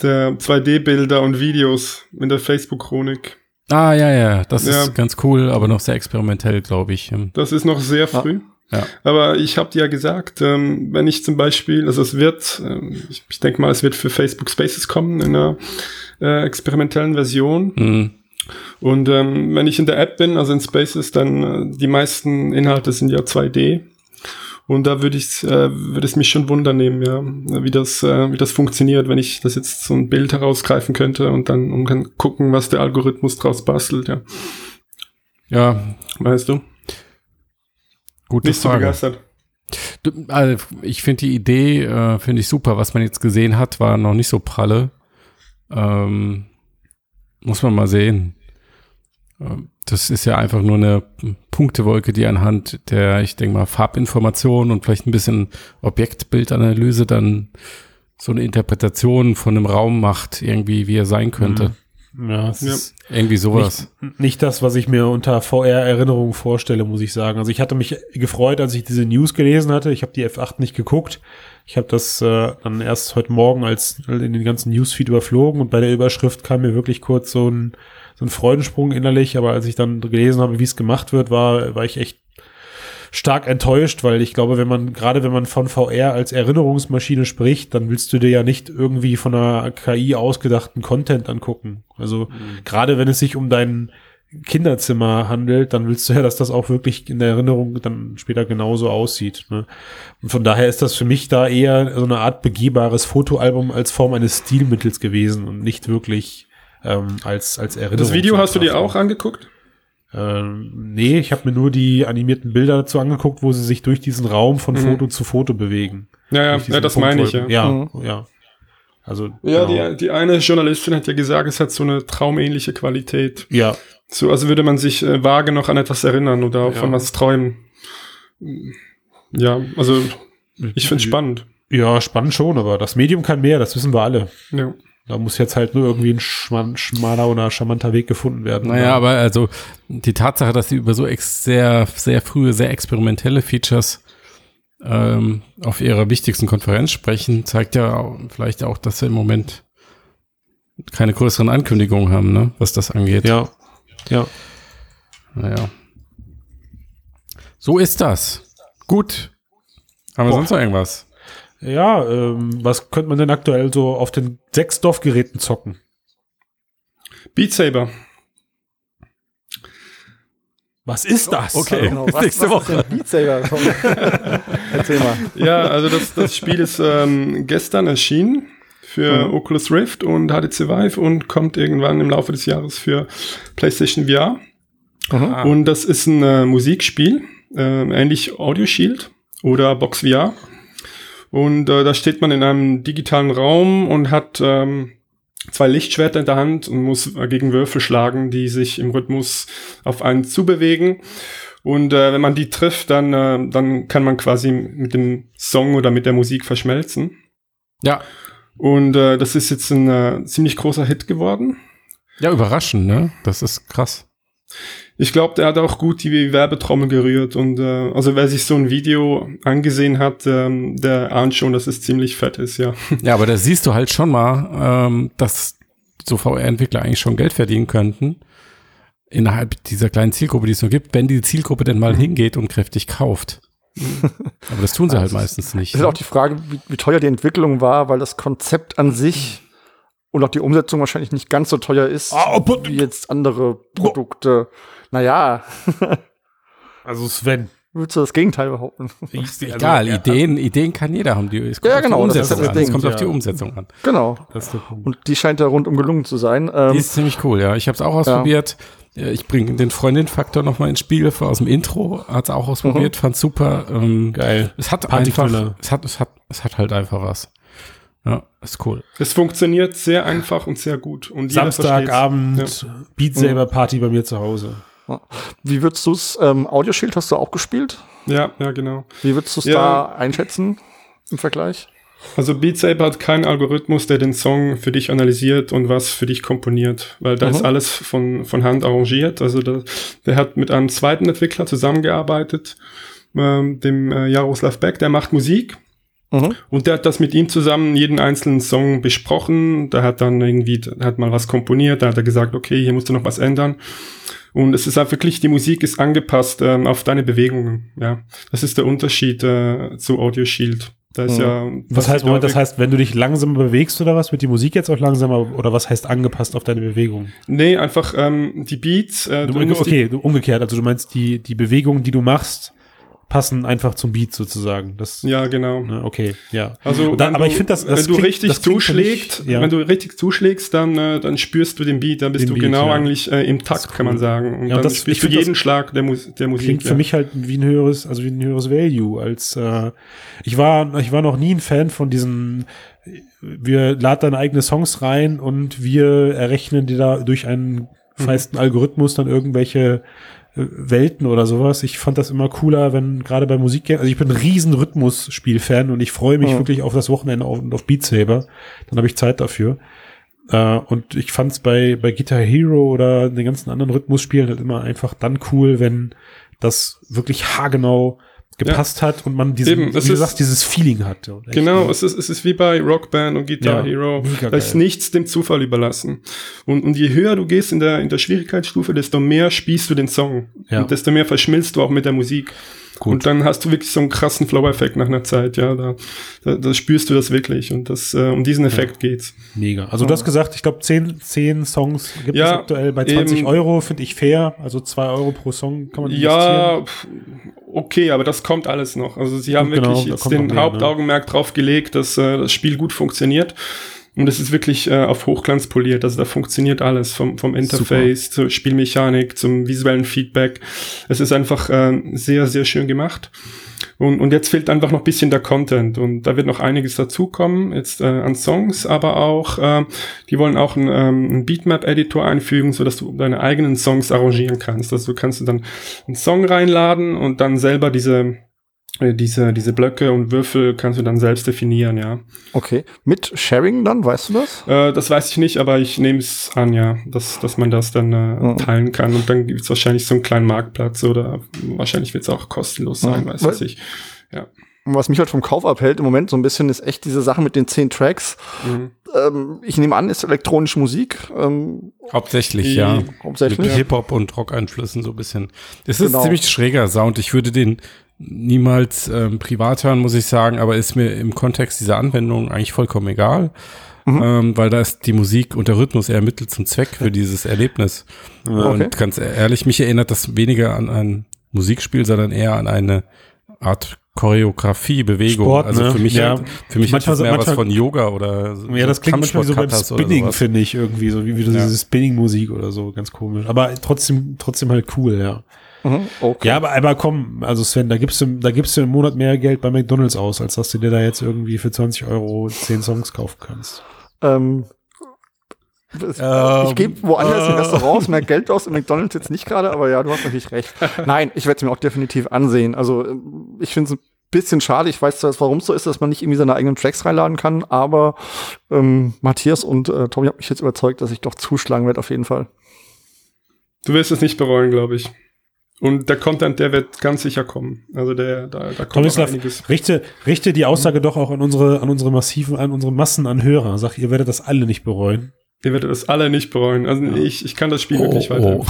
S3: der 2D-Bilder und Videos in der Facebook-Chronik.
S1: Ah, ja, ja. Das
S3: Ja.
S1: ist ganz cool, aber noch sehr experimentell, glaube ich.
S3: Das ist noch sehr früh.
S1: Ja.
S3: Aber ich habe dir ja gesagt, ähm, wenn ich zum Beispiel, also es wird, ähm, ich, ich denke mal, es wird für Facebook Spaces kommen in einer äh, experimentellen Version.
S1: hm.
S3: Und ähm, wenn ich in der App bin, also in Spaces, dann äh, die meisten Inhalte sind ja 2D. Und da würde ich äh, würde es mich schon wundern nehmen, ja, wie das äh, wie das funktioniert, wenn ich das jetzt so ein Bild herausgreifen könnte und dann und kann gucken, was der Algorithmus draus bastelt, ja.
S1: Ja,
S3: Weißt du?
S1: Gute
S3: Nicht so
S1: Frage.
S3: begeistert.
S1: Du, also ich finde die Idee, äh, finde ich super. Was man jetzt gesehen hat, war noch nicht so pralle. Ähm, muss man mal sehen. Ähm, Das ist ja einfach nur eine Punktewolke, die anhand der, ich denke mal, Farbinformation und vielleicht ein bisschen Objektbildanalyse dann so eine Interpretation von einem Raum macht, irgendwie, wie er sein könnte.
S2: Ja, es
S3: Ja.
S2: ist
S1: Irgendwie sowas.
S2: nicht, nicht das, was ich mir unter VR-Erinnerungen vorstelle, muss ich sagen. Also ich hatte mich gefreut, als ich diese News gelesen hatte. Ich habe die F8 nicht geguckt. Ich habe das äh, dann erst heute Morgen als in den ganzen Newsfeed überflogen und bei der Überschrift kam mir wirklich kurz so ein, so ein Freudensprung innerlich. Aber als ich dann gelesen habe, wie es gemacht wird, war, war ich echt stark enttäuscht, weil ich glaube, wenn man, gerade wenn man von VR als Erinnerungsmaschine spricht, dann willst du dir ja nicht irgendwie von einer KI ausgedachten Content angucken. Also gerade wenn es sich um dein Kinderzimmer handelt, dann willst du ja, dass das auch wirklich in der Erinnerung dann später genauso aussieht. Ne? Und von daher ist das für mich da eher so eine Art begehbares Fotoalbum als Form eines Stilmittels gewesen und nicht wirklich ähm, als, als Erinnerung.
S3: Das Video hast du dir auch angeguckt?
S2: Ähm, nee, ich habe mir nur die animierten Bilder dazu angeguckt, wo sie sich durch diesen Raum von
S3: Mhm.
S2: Foto zu Foto bewegen.
S3: Ja, ja, ja das meine ich, ja.
S2: Ja, ja. Also,
S3: Ja,
S2: genau.
S3: die, die eine Journalistin hat ja gesagt, es hat so eine traumähnliche Qualität.
S2: ja,
S3: So, also würde man sich äh, vage noch an etwas erinnern oder auch
S2: Ja.
S3: von was träumen. Ja, also ich finde spannend.
S2: ja, spannend schon, aber das Medium kann mehr, das wissen wir alle.
S3: Ja.
S2: Da muss jetzt halt nur irgendwie ein schmaler oder charmanter Weg gefunden werden.
S1: Naja, aber also die Tatsache, dass sie über so sehr, sehr frühe, sehr experimentelle Features ähm, auf ihrer wichtigsten Konferenz sprechen, zeigt ja vielleicht auch, dass sie im Moment keine größeren Ankündigungen haben, ne, was das angeht.
S2: ja, ja.
S1: Naja. So ist das. Gut. Haben wir
S2: Boah.
S1: sonst noch irgendwas?
S2: Ja, ähm, was könnte man denn aktuell so auf den sechs Dorfgeräten zocken?
S3: Beat Saber.
S2: Was ist das?
S1: Okay.
S4: Genau, was,
S1: nächste
S4: was ist denn Beat Saber? Erzähl mal.
S3: Ja, also das, das Spiel ist ähm, gestern erschienen für
S4: Mhm.
S3: Oculus Rift und HTC Vive und kommt irgendwann im Laufe des Jahres für PlayStation VR.
S1: Ah.
S3: Und das ist ein äh, Musikspiel, äh, ähnlich Audio Shield oder Box VR. Und äh, da steht man in einem digitalen Raum und hat ähm, zwei Lichtschwerter in der Hand und muss äh, gegen Würfel schlagen, die sich im Rhythmus auf einen zubewegen. Und äh, wenn man die trifft, dann, äh, dann kann man quasi mit dem Song oder mit der Musik verschmelzen.
S1: Ja.
S3: Und äh, das ist jetzt ein äh, ziemlich großer Hit geworden.
S1: Ja, überraschend, ne? Das ist krass.
S3: Ich glaube, der hat auch gut die Werbetrommel gerührt und äh, also wer sich so ein Video angesehen hat, ähm, der ahnt schon, dass es ziemlich fett ist, ja.
S1: Ja, aber da siehst du halt schon mal, ähm, dass so VR-Entwickler eigentlich schon Geld verdienen könnten innerhalb dieser kleinen Zielgruppe, die es nur gibt, wenn die Zielgruppe denn mal hingeht und kräftig kauft. aber das tun sie halt meistens nicht.
S4: Das ist auch die Frage, wie, wie teuer die Entwicklung war, weil das Konzept an sich und auch die Umsetzung wahrscheinlich nicht ganz so teuer ist
S2: Ah, aber-
S4: wie jetzt andere Produkte. Naja,
S2: Also Sven.
S4: würdest du das Gegenteil behaupten?
S2: Ich,
S1: Egal, Ideen, Ideen kann jeder haben. Die, es kommt
S4: Ja,
S1: auf
S4: genau,
S1: die
S4: das ist
S1: Umsetzung
S4: das
S1: an.
S4: Ding,
S1: Es kommt auf
S2: ja.
S1: die Umsetzung an.
S4: Genau.
S2: Das ist.
S4: Und die scheint da rundum gelungen zu sein. Ähm,
S1: Die ist ziemlich cool, ja. Ich habe es auch ausprobiert. Ja, Ich bringe den Freundin-Faktor noch mal ins Spiel aus dem Intro. Hat es auch ausprobiert, fand super. Ähm,
S2: Geil.
S1: Es hat einfach, es hat, es hat, es hat halt einfach was. Ja, ist cool.
S3: Es funktioniert sehr einfach und sehr gut. Und.
S2: Samstagabend Beat Saber Party bei mir zu Hause.
S4: Wie würdest du es, ähm, Audioshield hast du auch gespielt?
S3: Ja, ja, genau.
S4: Wie würdest du es
S3: Ja.
S4: da einschätzen im Vergleich?
S3: Also Beat Saber hat keinen Algorithmus, der den Song für dich analysiert und was für dich komponiert, weil da
S4: Mhm.
S3: ist alles von, von Hand arrangiert. Also da, der hat mit einem zweiten Entwickler zusammengearbeitet, ähm, dem äh, Jaroslav Beck, der macht Musik
S4: Mhm.
S3: und der hat das mit ihm zusammen jeden einzelnen Song besprochen. Der hat dann irgendwie, hat mal was komponiert, da hat er gesagt, okay, hier musst du noch was ändern. Und es ist halt wirklich, die Musik ist angepasst ähm, auf deine Bewegungen. Ja, das ist der Unterschied äh, zu Audio Shield. Da ist
S4: Mhm.
S3: ja.
S2: Was heißt, Moment, das heißt, wenn du dich langsamer bewegst oder was, wird die Musik jetzt auch langsamer oder was heißt angepasst auf deine Bewegung?
S3: Nee, einfach ähm, die Beats. Äh,
S2: Du,
S3: du musst
S2: okay, du, umgekehrt, also du meinst die, die Bewegungen, die du machst, passen einfach zum Beat sozusagen. Das,
S3: ja, genau.
S2: ne, okay, ja.
S3: Also,
S2: Und da-
S3: wenn
S2: aber
S3: du,
S2: ich finde das, das
S3: wenn du
S2: klingt-
S3: richtig
S2: das mich-
S3: zuschlägst,
S2: ja.
S3: wenn du richtig zuschlägst, dann, äh, dann spürst du den Beat, dann bist
S2: Den
S3: du
S2: Beat,
S3: genau
S2: ja.
S3: eigentlich äh, im Takt,
S2: ist
S3: kann man
S2: cool.
S3: sagen. Und
S2: Ja,
S3: dann
S2: das- ich
S3: spürst du jeden Schlag der, Mus der Musik.
S2: Klingt für mich halt wie ein höheres, also wie ein höheres Value, als äh, ich war, ich war noch nie ein Fan von diesen, wir laden deine eigene Songs rein und wir errechnen dir da durch einen feisten Algorithmus dann irgendwelche Welten oder sowas. Ich fand das immer cooler, wenn gerade bei Musik, also ich bin ein riesen Rhythmusspiel-Fan und ich freue mich
S4: Ja.
S2: wirklich auf das Wochenende auf, und auf Beat Saber. Dann habe ich Zeit dafür. Äh, und ich fand es bei, bei Guitar Hero oder den ganzen anderen Rhythmusspielen halt immer einfach dann cool, wenn das wirklich haargenau gepasst hat und man diesen,
S3: Eben,
S2: wie du sagst, dieses Feeling hat.
S3: Genau,
S2: ne?
S3: es ist, es ist wie bei Rockband und Guitar
S2: Ja,
S3: Hero. Da ist nichts dem Zufall überlassen. Und, und je höher du gehst in der, in der Schwierigkeitsstufe, desto mehr spielst du den Song.
S2: Ja.
S3: Und desto mehr verschmilzt du auch mit der Musik.
S2: Gut.
S3: Und dann hast du wirklich so einen krassen Flow-Effekt nach einer Zeit, ja. Da, da, da spürst du das wirklich. Und das, äh, um diesen Effekt geht's.
S2: Mega. Also du hast gesagt, ich glaube, zehn, zehn Songs gibt
S3: Ja,
S2: es aktuell bei 20
S3: eben.
S2: Euro, finde ich fair. Also zwei Euro pro Song kann man
S3: Ja, pf, okay, aber das kommt alles noch. Also sie haben
S2: Genau,
S3: wirklich jetzt den
S2: mehr, ne?
S3: Hauptaugenmerk drauf gelegt, dass äh, das Spiel gut funktioniert. Und es ist wirklich äh, auf Hochglanz poliert. Also da funktioniert alles, vom, vom Interface zur Spielmechanik, zum visuellen Feedback. Es ist einfach äh, sehr, sehr schön gemacht. Und, und jetzt fehlt einfach noch ein bisschen der Content. Und da wird noch einiges dazukommen, jetzt äh, an Songs, aber auch, äh, die wollen auch einen, ähm, einen Beatmap-Editor einfügen, so dass du deine eigenen Songs arrangieren kannst. Also du kannst du dann einen Song reinladen und dann selber diese, diese, diese Blöcke und Würfel kannst du dann selbst definieren, ja.
S4: Okay. Mit Sharing dann, weißt du das?
S3: Äh, das weiß ich nicht, aber ich nehme es an, ja, dass, dass man das dann äh,
S4: Mhm.
S3: teilen kann. Und dann gibt es wahrscheinlich so einen kleinen Marktplatz oder wahrscheinlich wird es auch kostenlos sein,
S4: Ja.
S3: weiß was ich. Ja.
S4: Was mich halt vom Kauf abhält im Moment so ein bisschen ist echt diese Sache mit den zehn Tracks.
S3: Mhm.
S4: Ähm, ich nehme an, ist elektronische Musik ähm,
S1: Hauptsächlich, ja. Mit
S4: hauptsächlich.
S1: Hip-Hop und Rock-Einflüssen so ein bisschen. Es ist
S4: Genau.
S1: ziemlich schräger Sound. Ich würde den niemals ähm, privat hören, muss ich sagen, aber ist mir im Kontext dieser Anwendung eigentlich vollkommen egal.
S4: Mhm.
S1: Ähm, weil da ist die Musik und der Rhythmus eher Mittel zum Zweck für dieses Erlebnis.
S4: Okay.
S1: Und ganz ehrlich, mich erinnert das weniger an ein Musikspiel, sondern eher an eine Art Choreografie, Bewegung.
S2: Sport,
S1: also
S2: ne?
S1: für mich,
S2: Ja.
S1: hat, für mich
S2: Manchmal
S1: hat das
S2: so-
S1: mehr was
S2: manchmal-
S1: von Yoga oder
S2: Ja, das klingt manchmal wie so beim Spinning, finde ich irgendwie, so wie wieder
S1: Ja.
S2: diese Spinning-Musik oder so, ganz komisch. Aber trotzdem, trotzdem halt cool, ja.
S4: Mhm, okay.
S2: Ja, aber, aber komm, also Sven, da gibst du, da gibst du im Monat mehr Geld bei McDonalds aus, als dass du dir da jetzt irgendwie für 20 Euro 10 Songs kaufen kannst.
S4: Ähm,
S1: Ähm,
S4: ich gebe woanders in
S1: äh.
S4: Restaurants mehr Geld aus, in McDonalds jetzt nicht gerade, aber ja, du hast natürlich recht. Nein, ich werde es mir auch definitiv ansehen. Also ähm, ich finde es ein bisschen schade. Ich weiß zwar, warum es so ist, dass man nicht irgendwie seine eigenen Tracks reinladen kann, aber ähm, Matthias und äh, Tommy hat mich jetzt überzeugt, dass ich doch zuschlagen werde auf jeden Fall.
S3: Du wirst es nicht bereuen, glaube ich. Und der Content, der wird ganz sicher kommen. Also der, da, da kommt
S2: Tomislav,
S3: einiges.
S2: richte, richte die Aussage doch auch an unsere, an unsere massiven, an unsere Massen an Hörer. Sag, ihr werdet das alle nicht bereuen.
S3: Ihr werdet das alle nicht bereuen. Also ich, ich kann das Spiel
S1: Oh,
S3: wirklich
S1: oh.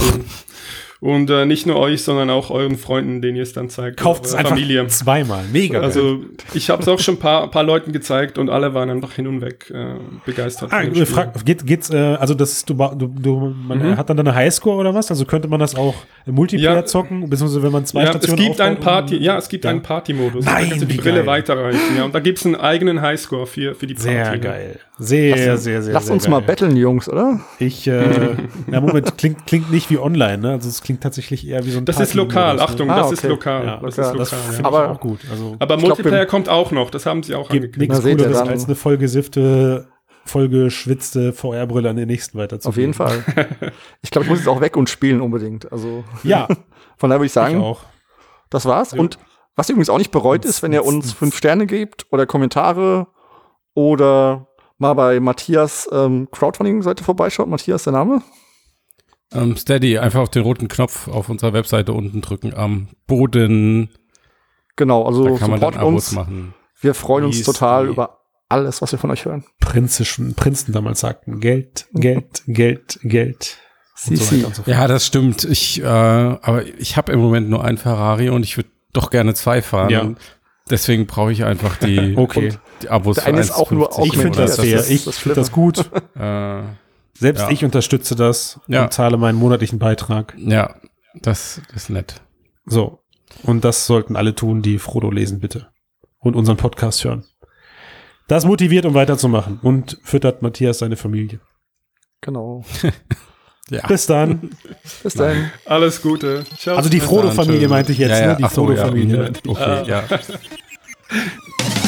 S3: Und äh, nicht nur euch, sondern auch euren Freunden, denen ihr es dann zeigt.
S2: Kauft es einfach
S3: Familie.
S2: zweimal. Mega. geil.
S3: Also ich habe es auch schon ein paar, paar Leuten gezeigt und alle waren einfach hin und weg äh, begeistert.
S2: Ah, frag, geht, geht's, äh, also das ist, du, du, du man
S3: Mhm.
S2: hat dann eine Highscore oder was? Also könnte man das auch im Multiplayer
S3: Ja.
S2: zocken, beziehungsweise wenn man zwei
S3: ja, es
S2: Stationen
S3: gibt einen Party, ja, es gibt
S2: Ja.
S3: einen Party-Modus.
S2: Nein,
S3: da kannst du die Brille
S2: geil.
S3: weiterreichen. Ja, und da gibt's einen eigenen Highscore für, für die Party.
S2: Sehr geil. Sehr, sehr, sehr,
S4: Lass
S2: sehr
S4: uns
S2: geil.
S4: mal battlen, Jungs, oder?
S2: Ich, äh, ja, Moment, klingt, klingt nicht wie online, ne? Also es klingt tatsächlich eher wie so ein
S3: Das ist lokal,
S2: ne?
S3: Achtung,
S4: Ah,
S3: das
S4: okay.
S3: ist lokal.
S2: Ja,
S3: das
S4: lokal.
S3: ist
S2: Das
S3: lokal,
S2: finde
S3: ja.
S2: ich
S4: Aber-
S2: auch gut. Also
S3: Aber
S4: Ich glaub,
S3: Multiplayer kommt auch noch, das haben sie auch angekündigt.
S2: nichts Cooleres als eine Folge Sifte vollgeschwitzte VR-Brille an den nächsten weiterzugeben.
S4: Auf jeden Fall. Ich glaube, ich muss jetzt auch weg und spielen unbedingt. Also
S2: Ja,
S4: von daher würde ich
S2: ich
S4: sagen,
S2: auch.
S4: das war's.
S2: Ja.
S4: Und was übrigens auch nicht bereut ist, wenn ihr uns fünf Sterne gebt oder Kommentare oder mal bei Matthias ähm, Crowdfunding-Seite vorbeischaut. Matthias, der Name?
S1: Ähm, Steady, einfach auf den roten Knopf auf unserer Webseite unten drücken am Boden.
S4: Genau, also
S1: Da kann man dann Abos
S4: uns.
S1: machen.
S4: Wir freuen uns total über alles, was wir von euch hören.
S2: Prinzischen, Prinzen damals sagten, Geld, Geld, Geld, Geld. Und so weiter und so fort.
S1: Ja, das stimmt. Ich, äh, aber ich habe im Moment nur einen Ferrari und ich würde doch gerne zwei fahren.
S2: Ja.
S1: Deswegen brauche ich einfach die,
S2: Okay.
S1: die Abos.
S4: Der
S1: für
S4: eine ist auch nur
S1: 1,50
S2: Ich finde das fair. Ich finde das gut.
S1: Äh,
S2: Selbst
S1: Ja.
S2: ich unterstütze das
S1: Ja.
S2: und zahle meinen monatlichen Beitrag.
S1: ja, das, ist nett.
S2: So. Und das sollten alle tun, die Frodo lesen, bitte. Und unseren Podcast hören. Das motiviert, um weiterzumachen. Und füttert Matthias seine Familie.
S4: Genau.
S1: Ja.
S2: Bis dann.
S4: Bis dann.
S3: Alles Gute. Ciao.
S2: Also die Frodo-Familie meinte ich jetzt,
S1: ja, ja.
S2: ne? Die
S1: so,
S2: Frodo-Familie ich.
S1: Okay, ja.